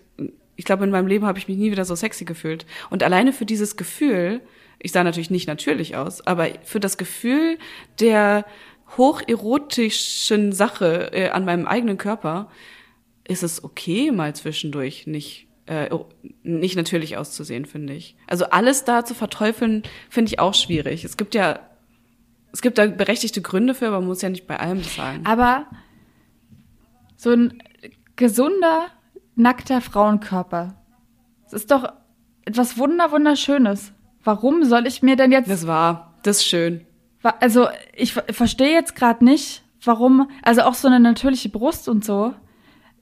ich glaube, in meinem Leben habe ich mich nie wieder so sexy gefühlt. Und alleine für dieses Gefühl, ich sah natürlich nicht natürlich aus, aber für das Gefühl der hocherotischen Sache äh, an meinem eigenen Körper ist es okay, mal zwischendurch nicht äh, nicht natürlich auszusehen, finde ich. Also alles da zu verteufeln, finde ich auch schwierig. Es gibt ja es gibt da berechtigte Gründe für, aber man muss ja nicht bei allem sagen. Aber so ein gesunder nackter Frauenkörper. Das ist doch etwas wunder wunderschönes. Warum soll ich mir denn jetzt Das war das ist schön. Also, ich verstehe jetzt gerade nicht, warum also auch so eine natürliche Brust und so.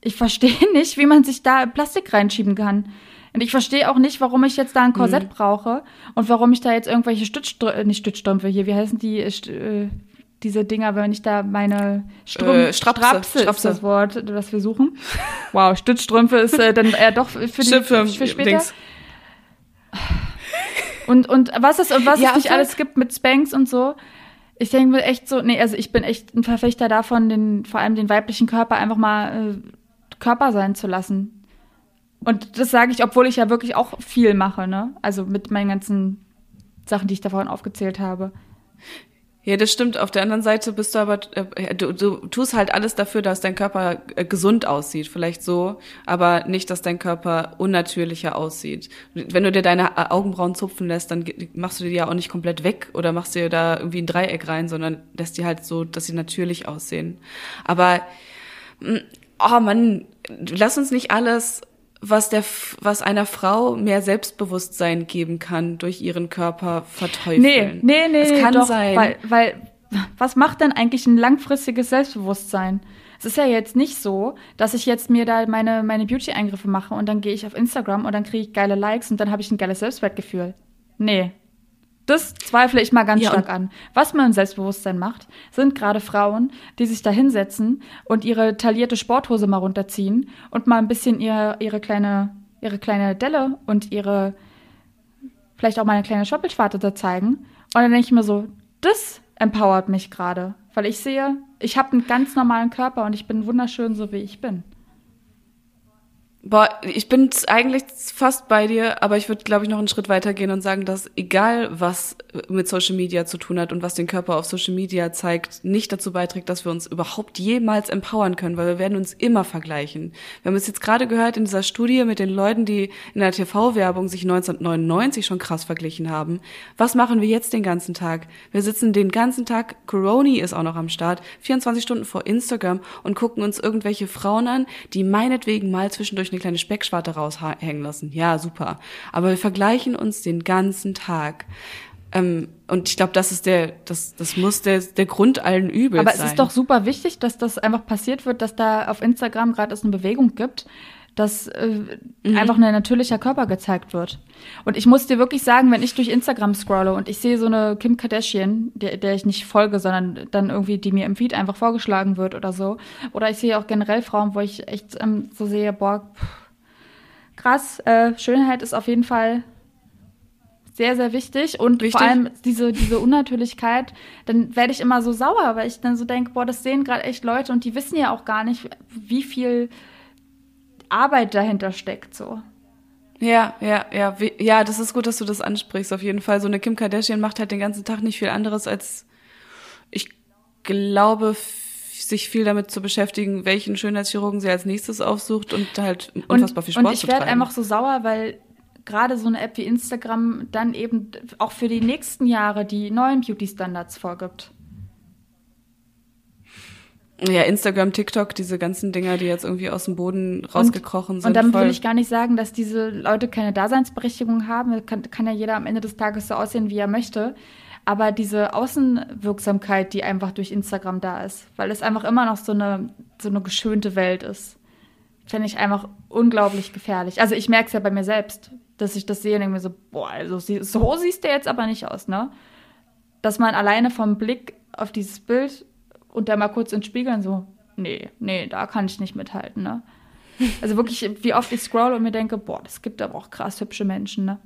Ich verstehe nicht, wie man sich da Plastik reinschieben kann. Und ich verstehe auch nicht, warum ich jetzt da ein Korsett mhm. brauche und warum ich da jetzt irgendwelche Stützstrümpfe, äh, nicht Stützstrümpfe hier, wie heißen die, äh, diese Dinger, wenn ich da meine Strumpf, äh, Strapse, Strapse, Strapse, das Wort, das wir suchen. Wow, Stützstrümpfe ist äh, dann eher doch für, die, für, für später. Dings. Und, und was es, was ja, es nicht alles gibt mit Spanks und so. Ich denke mir echt so, nee, also ich bin echt ein Verfechter davon, den, vor allem den weiblichen Körper einfach mal äh, Körper sein zu lassen. Und das sage ich, obwohl ich ja wirklich auch viel mache, ne? Also mit meinen ganzen Sachen, die ich da vorhin aufgezählt habe. Ja, das stimmt. Auf der anderen Seite bist du aber, äh, du, du tust halt alles dafür, dass dein Körper äh, gesund aussieht, vielleicht so, aber nicht, dass dein Körper unnatürlicher aussieht. Wenn du dir deine äh, Augenbrauen zupfen lässt, dann machst du die ja auch nicht komplett weg oder machst dir da irgendwie ein Dreieck rein, sondern lässt die halt so, dass sie natürlich aussehen. Aber, mm, oh Mann, lass uns nicht alles was der, was einer Frau mehr Selbstbewusstsein geben kann durch ihren Körper verteufeln. Nee, nee, nee, es kann doch, sein. Weil, weil, was macht denn eigentlich ein langfristiges Selbstbewusstsein? Es ist ja jetzt nicht so, dass ich jetzt mir da meine, meine Beauty-Eingriffe mache und dann gehe ich auf Instagram und dann kriege ich geile Likes und dann habe ich ein geiles Selbstwertgefühl. Nee, das zweifle ich mal ganz ja, stark an. Was man im Selbstbewusstsein macht, sind gerade Frauen, die sich da hinsetzen und ihre taillierte Sporthose mal runterziehen und mal ein bisschen ihre, ihre kleine, ihre kleine Delle und ihre, vielleicht auch mal eine kleine Schoppelschwarte da zeigen. Und dann denke ich mir so, das empowert mich gerade. Weil ich sehe, ich habe einen ganz normalen Körper und ich bin wunderschön, so wie ich bin. Boah, ich bin eigentlich fast bei dir, aber ich würde, glaube ich, noch einen Schritt weiter gehen und sagen, dass egal was mit Social Media zu tun hat und was den Körper auf Social Media zeigt, nicht dazu beiträgt, dass wir uns überhaupt jemals empowern können, weil wir werden uns immer vergleichen. Wir haben es jetzt gerade gehört in dieser Studie mit den Leuten, die in der TV-Werbung sich 1999 schon krass verglichen haben. Was machen wir jetzt den ganzen Tag? Wir sitzen den ganzen Tag, Coroni ist auch noch am Start, 24 Stunden vor Instagram und gucken uns irgendwelche Frauen an, die meinetwegen mal zwischendurch eine kleine Speckschwarte raushängen lassen. Ja, super. Aber wir vergleichen uns den ganzen Tag. Ähm, und ich glaube, das ist der, das, das muss der, der Grund allen Übels sein. Aber es ist doch super wichtig, dass das einfach passiert wird, dass da auf Instagram gerade es eine Bewegung gibt, dass äh, mhm. einfach ein natürlicher Körper gezeigt wird. Und ich muss dir wirklich sagen, wenn ich durch Instagram scrolle und ich sehe so eine Kim Kardashian, der, der ich nicht folge, sondern dann irgendwie, die mir im Feed einfach vorgeschlagen wird oder so, oder ich sehe auch generell Frauen, wo ich echt ähm, so sehe, boah, pff, krass, äh, Schönheit ist auf jeden Fall sehr, sehr wichtig und wichtig. vor allem diese, diese Unnatürlichkeit, dann werde ich immer so sauer, weil ich dann so denke, boah, das sehen gerade echt Leute und die wissen ja auch gar nicht, wie viel Arbeit dahinter steckt, so. Ja, ja, ja, ja, das ist gut, dass du das ansprichst. Auf jeden Fall. So eine Kim Kardashian macht halt den ganzen Tag nicht viel anderes als, ich glaube, sich viel damit zu beschäftigen, welchen Schönheitschirurgen sie als nächstes aufsucht und halt unfassbar viel Sport Und ich werde einfach so sauer, weil gerade so eine App wie Instagram dann eben auch für die nächsten Jahre die neuen Beauty-Standards vorgibt. Ja, Instagram, TikTok, diese ganzen Dinger, die jetzt irgendwie aus dem Boden rausgekrochen und, sind. Und damit will ich gar nicht sagen, dass diese Leute keine Daseinsberechtigung haben. Kann, kann ja jeder am Ende des Tages so aussehen, wie er möchte. Aber diese Außenwirksamkeit, die einfach durch Instagram da ist, weil es einfach immer noch so eine, so eine geschönte Welt ist, finde ich einfach unglaublich gefährlich. Also ich merke es ja bei mir selbst, dass ich das sehe und denke mir so, boah, also so siehst du jetzt aber nicht aus, ne? Dass man alleine vom Blick auf dieses Bild und da mal kurz ins Spiegeln so, nee, nee, da kann ich nicht mithalten, ne? Also wirklich, wie oft ich scroll und mir denke, boah, das gibt aber auch krass hübsche Menschen, ne?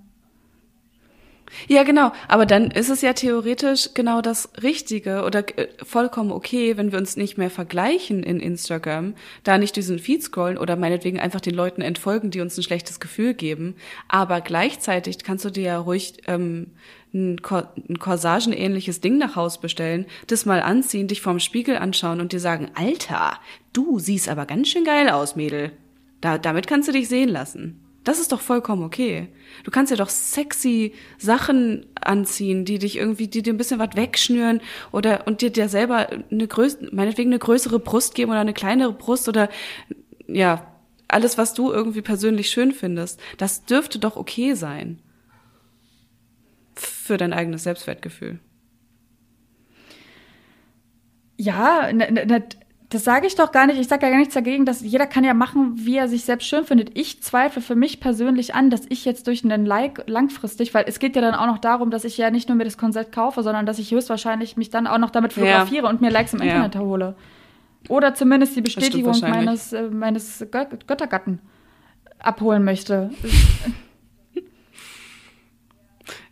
Ja, genau. Aber dann ist es ja theoretisch genau das Richtige oder äh, vollkommen okay, wenn wir uns nicht mehr vergleichen in Instagram, da nicht diesen Feed scrollen oder meinetwegen einfach den Leuten entfolgen, die uns ein schlechtes Gefühl geben. Aber gleichzeitig kannst du dir ja ruhig ähm, ein, Kor ein Corsagenähnliches Ding nach Haus bestellen, das mal anziehen, dich vorm Spiegel anschauen und dir sagen, Alter, du siehst aber ganz schön geil aus, Mädel. Da, damit kannst du dich sehen lassen. Das ist doch vollkommen okay. Du kannst ja doch sexy Sachen anziehen, die dich irgendwie, die dir ein bisschen was wegschnüren oder und dir, dir selber eine größere, meinetwegen eine größere Brust geben oder eine kleinere Brust oder ja, alles, was du irgendwie persönlich schön findest. Das dürfte doch okay sein für dein eigenes Selbstwertgefühl. Ja, na, na, Das sage ich doch gar nicht. Ich sage ja gar nichts dagegen, dass jeder kann ja machen, wie er sich selbst schön findet. Ich zweifle für mich persönlich an, dass ich jetzt durch einen Like langfristig, weil es geht ja dann auch noch darum, dass ich ja nicht nur mir das Konzept kaufe, sondern dass ich höchstwahrscheinlich mich dann auch noch damit fotografiere ja. und mir Likes im ja. Internet hole. Oder zumindest die Bestätigung meines, äh, meines Göttergatten abholen möchte.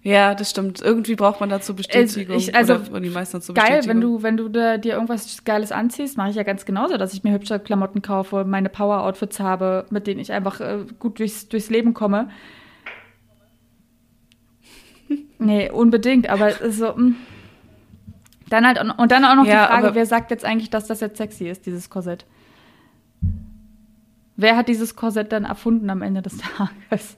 Ja, das stimmt. Irgendwie braucht man dazu Bestätigung. Ich, also oder die meisten dazu geil, wenn du wenn du da, dir irgendwas Geiles anziehst, mache ich ja ganz genauso, dass ich mir hübsche Klamotten kaufe, meine Power Outfits habe, mit denen ich einfach äh, gut durchs durchs Leben komme. nee, unbedingt, aber so mh. Mm. dann halt und dann auch noch ja, die Frage, wer sagt jetzt eigentlich, dass das jetzt sexy ist, dieses Korsett? Wer hat dieses Korsett dann erfunden am Ende des Tages?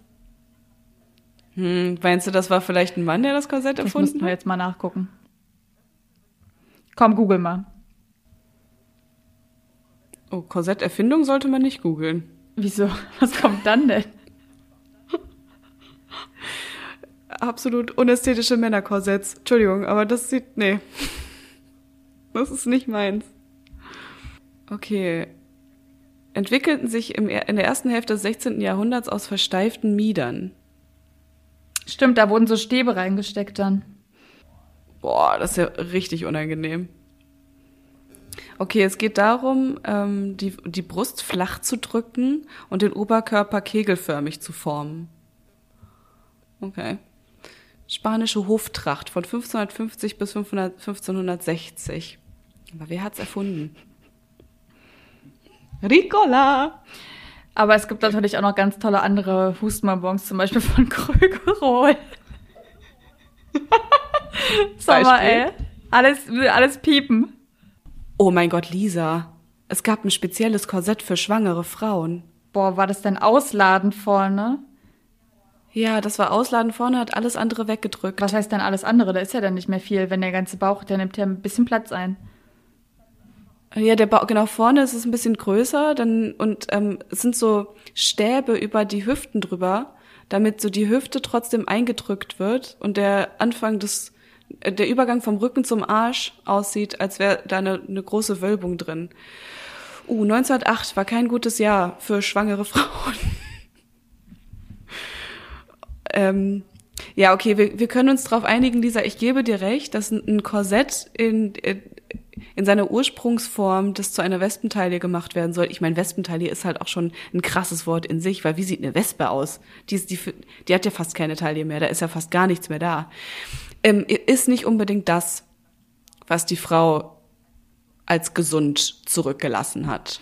Hm, meinst du, das war vielleicht ein Mann, der das Korsett das erfunden hat? Das wir jetzt mal nachgucken. Komm, google mal. Oh, Korsetterfindung sollte man nicht googeln. Wieso? Was kommt dann denn? Absolut unästhetische Männerkorsetts. Entschuldigung, aber das sieht. Nee. Das ist nicht meins. Okay. Entwickelten sich im, in der ersten Hälfte des 16. Jahrhunderts aus versteiften Miedern. Stimmt, da wurden so Stäbe reingesteckt dann. Boah, das ist ja richtig unangenehm. Okay, es geht darum, ähm, die, die Brust flach zu drücken und den Oberkörper kegelförmig zu formen. Okay. Spanische Hoftracht von 1550 bis 500, 1560. Aber wer hat's erfunden? Ricola! Aber es gibt natürlich auch noch ganz tolle andere Hustenbonbons, zum Beispiel von Krögerol. Sommer, ey. Alles, alles piepen. Oh mein Gott, Lisa. Es gab ein spezielles Korsett für schwangere Frauen. Boah, war das denn ausladend vorne? Ja, das war ausladend vorne, hat alles andere weggedrückt. Was heißt denn alles andere? Da ist ja dann nicht mehr viel, wenn der ganze Bauch, der nimmt ja ein bisschen Platz ein. Ja, der Bauch, genau vorne ist es ein bisschen größer, dann und ähm, es sind so Stäbe über die Hüften drüber, damit so die Hüfte trotzdem eingedrückt wird und der Anfang des äh, der Übergang vom Rücken zum Arsch aussieht, als wäre da eine, eine große Wölbung drin. Uh, 1908 war kein gutes Jahr für schwangere Frauen. ähm, ja, okay, wir, wir können uns darauf einigen, Lisa, ich gebe dir recht, dass ein, Korsett in, in in seiner Ursprungsform das zu einer Wespentaille gemacht werden soll. Ich meine, Wespentaille ist halt auch schon ein krasses Wort in sich, weil wie sieht eine Wespe aus? Die, ist, die, die hat ja fast keine Taille mehr, da ist ja fast gar nichts mehr da. Ähm, ist nicht unbedingt das, was die Frau als gesund zurückgelassen hat.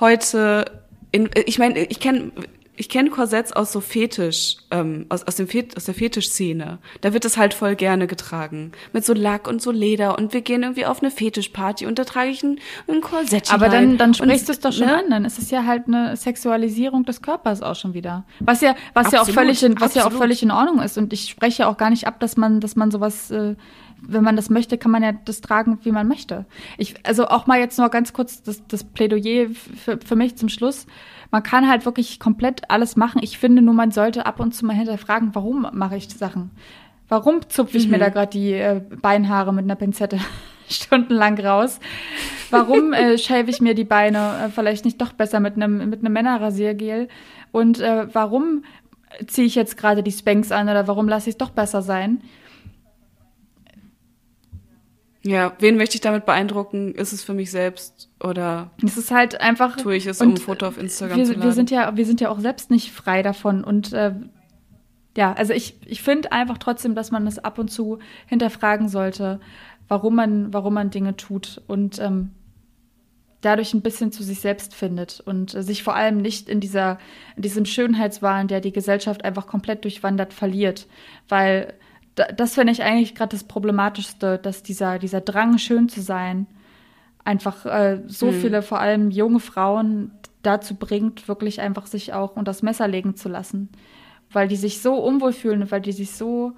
Heute, in, ich meine, ich kenne ich kenne Korsetts aus so Fetisch, ähm, aus, aus, dem Fet aus der Fetischszene. Da wird es halt voll gerne getragen. Mit so Lack und so Leder und wir gehen irgendwie auf eine Fetischparty und da trage ich ein, ein Korsett. Aber dann, dann sprichst du es doch schon ne? an. Dann ist es ja halt eine Sexualisierung des Körpers auch schon wieder. Was ja, was absolut, ja auch völlig, in, was absolut. ja auch völlig in Ordnung ist. Und ich spreche auch gar nicht ab, dass man, dass man sowas, äh, wenn man das möchte, kann man ja das tragen, wie man möchte. Ich, also auch mal jetzt noch ganz kurz das, das Plädoyer für, für mich zum Schluss man kann halt wirklich komplett alles machen. Ich finde nur, man sollte ab und zu mal hinterfragen, warum mache ich Sachen? Warum zupfe ich mhm. mir da gerade die äh, Beinhaare mit einer Pinzette stundenlang raus? Warum äh, schäfe ich mir die Beine äh, vielleicht nicht doch besser mit einem mit einem Männerrasiergel? Und äh, warum ziehe ich jetzt gerade die Spanks an oder warum lasse ich es doch besser sein? Ja, wen möchte ich damit beeindrucken? Ist es für mich selbst oder es ist halt einfach tue ich es, um ein Foto auf Instagram wir, zu laden? Wir sind ja, wir sind ja auch selbst nicht frei davon und äh, ja, also ich, ich finde einfach trotzdem, dass man es ab und zu hinterfragen sollte, warum man, warum man Dinge tut und ähm, dadurch ein bisschen zu sich selbst findet und äh, sich vor allem nicht in dieser, in diesem Schönheitswahn, der die Gesellschaft einfach komplett durchwandert, verliert. Weil das finde ich eigentlich gerade das Problematischste, dass dieser, dieser Drang, schön zu sein, einfach äh, so hm. viele, vor allem junge Frauen, dazu bringt, wirklich einfach sich auch unter das Messer legen zu lassen. Weil die sich so unwohl fühlen, weil die sich so,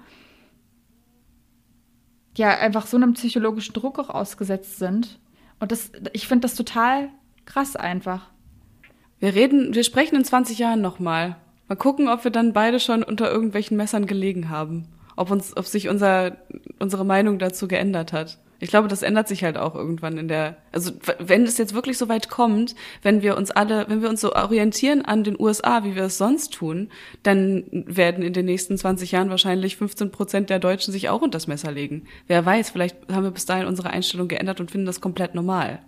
ja, einfach so einem psychologischen Druck auch ausgesetzt sind. Und das, ich finde das total krass einfach. Wir reden, wir sprechen in 20 Jahren nochmal. Mal gucken, ob wir dann beide schon unter irgendwelchen Messern gelegen haben ob uns, ob sich unser, unsere Meinung dazu geändert hat. Ich glaube, das ändert sich halt auch irgendwann in der, also wenn es jetzt wirklich so weit kommt, wenn wir uns alle, wenn wir uns so orientieren an den USA, wie wir es sonst tun, dann werden in den nächsten 20 Jahren wahrscheinlich 15 Prozent der Deutschen sich auch unter das Messer legen. Wer weiß, vielleicht haben wir bis dahin unsere Einstellung geändert und finden das komplett normal.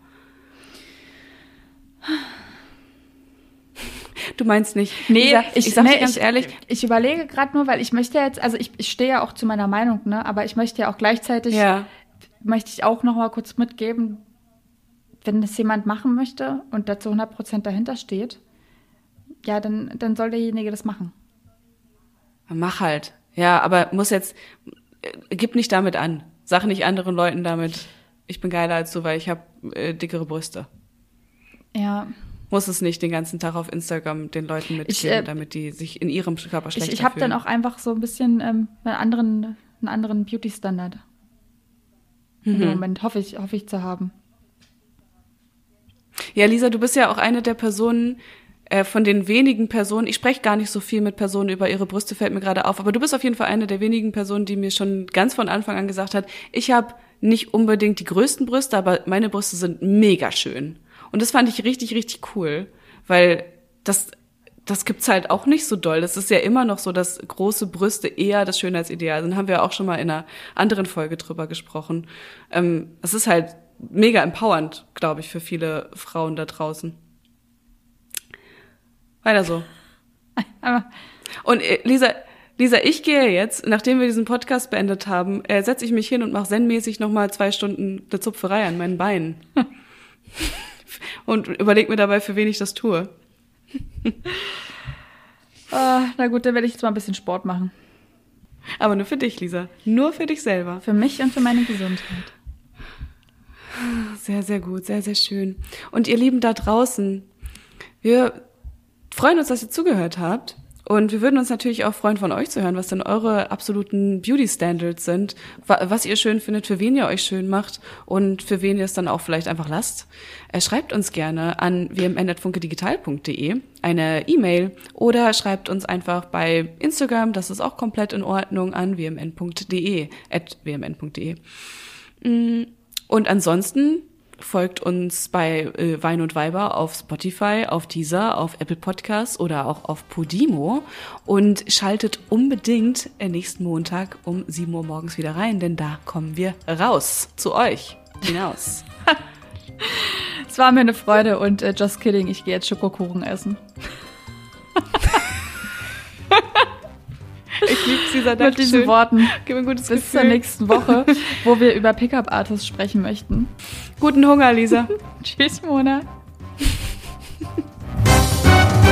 Du meinst nicht? Nee, Lisa, ich, ich sag nee, dir ganz ich, ehrlich, Ich überlege gerade nur, weil ich möchte jetzt, also ich, ich stehe ja auch zu meiner Meinung, ne? Aber ich möchte ja auch gleichzeitig, ja, möchte ich auch noch mal kurz mitgeben, wenn das jemand machen möchte und da zu 100 Prozent dahinter steht, ja, dann, dann soll derjenige das machen. mach halt. Ja, aber muss jetzt, äh, gib nicht damit an. Sag nicht anderen Leuten damit, ich bin geiler als du, weil ich habe äh, dickere Brüste. Ja, Muss es nicht den ganzen Tag auf Instagram den Leuten mitgeben, äh, damit die sich in ihrem Körper schlechter ich, ich habe dann auch einfach so ein bisschen ähm, einen anderen, einen anderen Beauty-Standard. Mhm. Im Moment hoffe ich, hoffe ich zu haben. Ja, Lisa, du bist ja auch eine der Personen, äh, von den wenigen Personen, ich spreche gar nicht so viel mit Personen über ihre Brüste, fällt mir gerade auf, aber du bist auf jeden Fall eine der wenigen Personen, die mir schon ganz von Anfang an gesagt hat, ich habe nicht unbedingt die größten Brüste, aber meine Brüste sind mega schön. Und das fand ich richtig, richtig cool, weil das, das gibt's halt auch nicht so doll. Das ist ja immer noch so, dass große Brüste eher das Schönheitsideal sind. Haben wir auch schon mal in einer anderen Folge drüber gesprochen. Ähm, es ist halt mega empowernd, glaube ich, für viele Frauen da draußen. Weiter so. Aber Und äh, Lisa, Lisa, ich gehe jetzt, nachdem wir diesen Podcast beendet haben, äh, setze ich mich hin und mache zen-mäßig nochmal zwei Stunden eine Zupferei an meinen Beinen. und überleg mir dabei, für wen ich das tue. äh, na gut, dann werde ich jetzt mal ein bisschen Sport machen. Aber nur für dich, Lisa. Nur für dich selber. Für mich und für meine Gesundheit. Sehr, sehr gut, sehr, sehr schön. Und ihr Lieben da draußen, wir freuen uns, dass ihr zugehört habt. Und wir würden uns natürlich auch freuen, von euch zu hören, was denn eure absoluten Beauty-Standards sind, wa- was ihr schön findet, für wen ihr euch schön macht und für wen ihr es dann auch vielleicht einfach lasst. Äh, schreibt uns gerne an wmn.funkedigital.de eine E-Mail oder schreibt uns einfach bei Instagram, das ist auch komplett in Ordnung, an wmn.de, at wmn.de. Und ansonsten folgt uns bei äh, Wein und Weiber auf Spotify, auf Deezer, auf Apple Podcasts oder auch auf Podimo und schaltet unbedingt nächsten Montag um 7 Uhr morgens wieder rein, denn da kommen wir raus zu euch hinaus. Es war mir eine Freude und äh, just kidding, ich gehe jetzt Schokokuchen essen. Ich lieb's, dieser Mit diesen Worten. Gib mir ein gutes Bis zur Gefühl. nächsten Woche, wo wir über Pickup-Artists sprechen möchten. Guten Hunger, Lisa. Tschüss, Mona.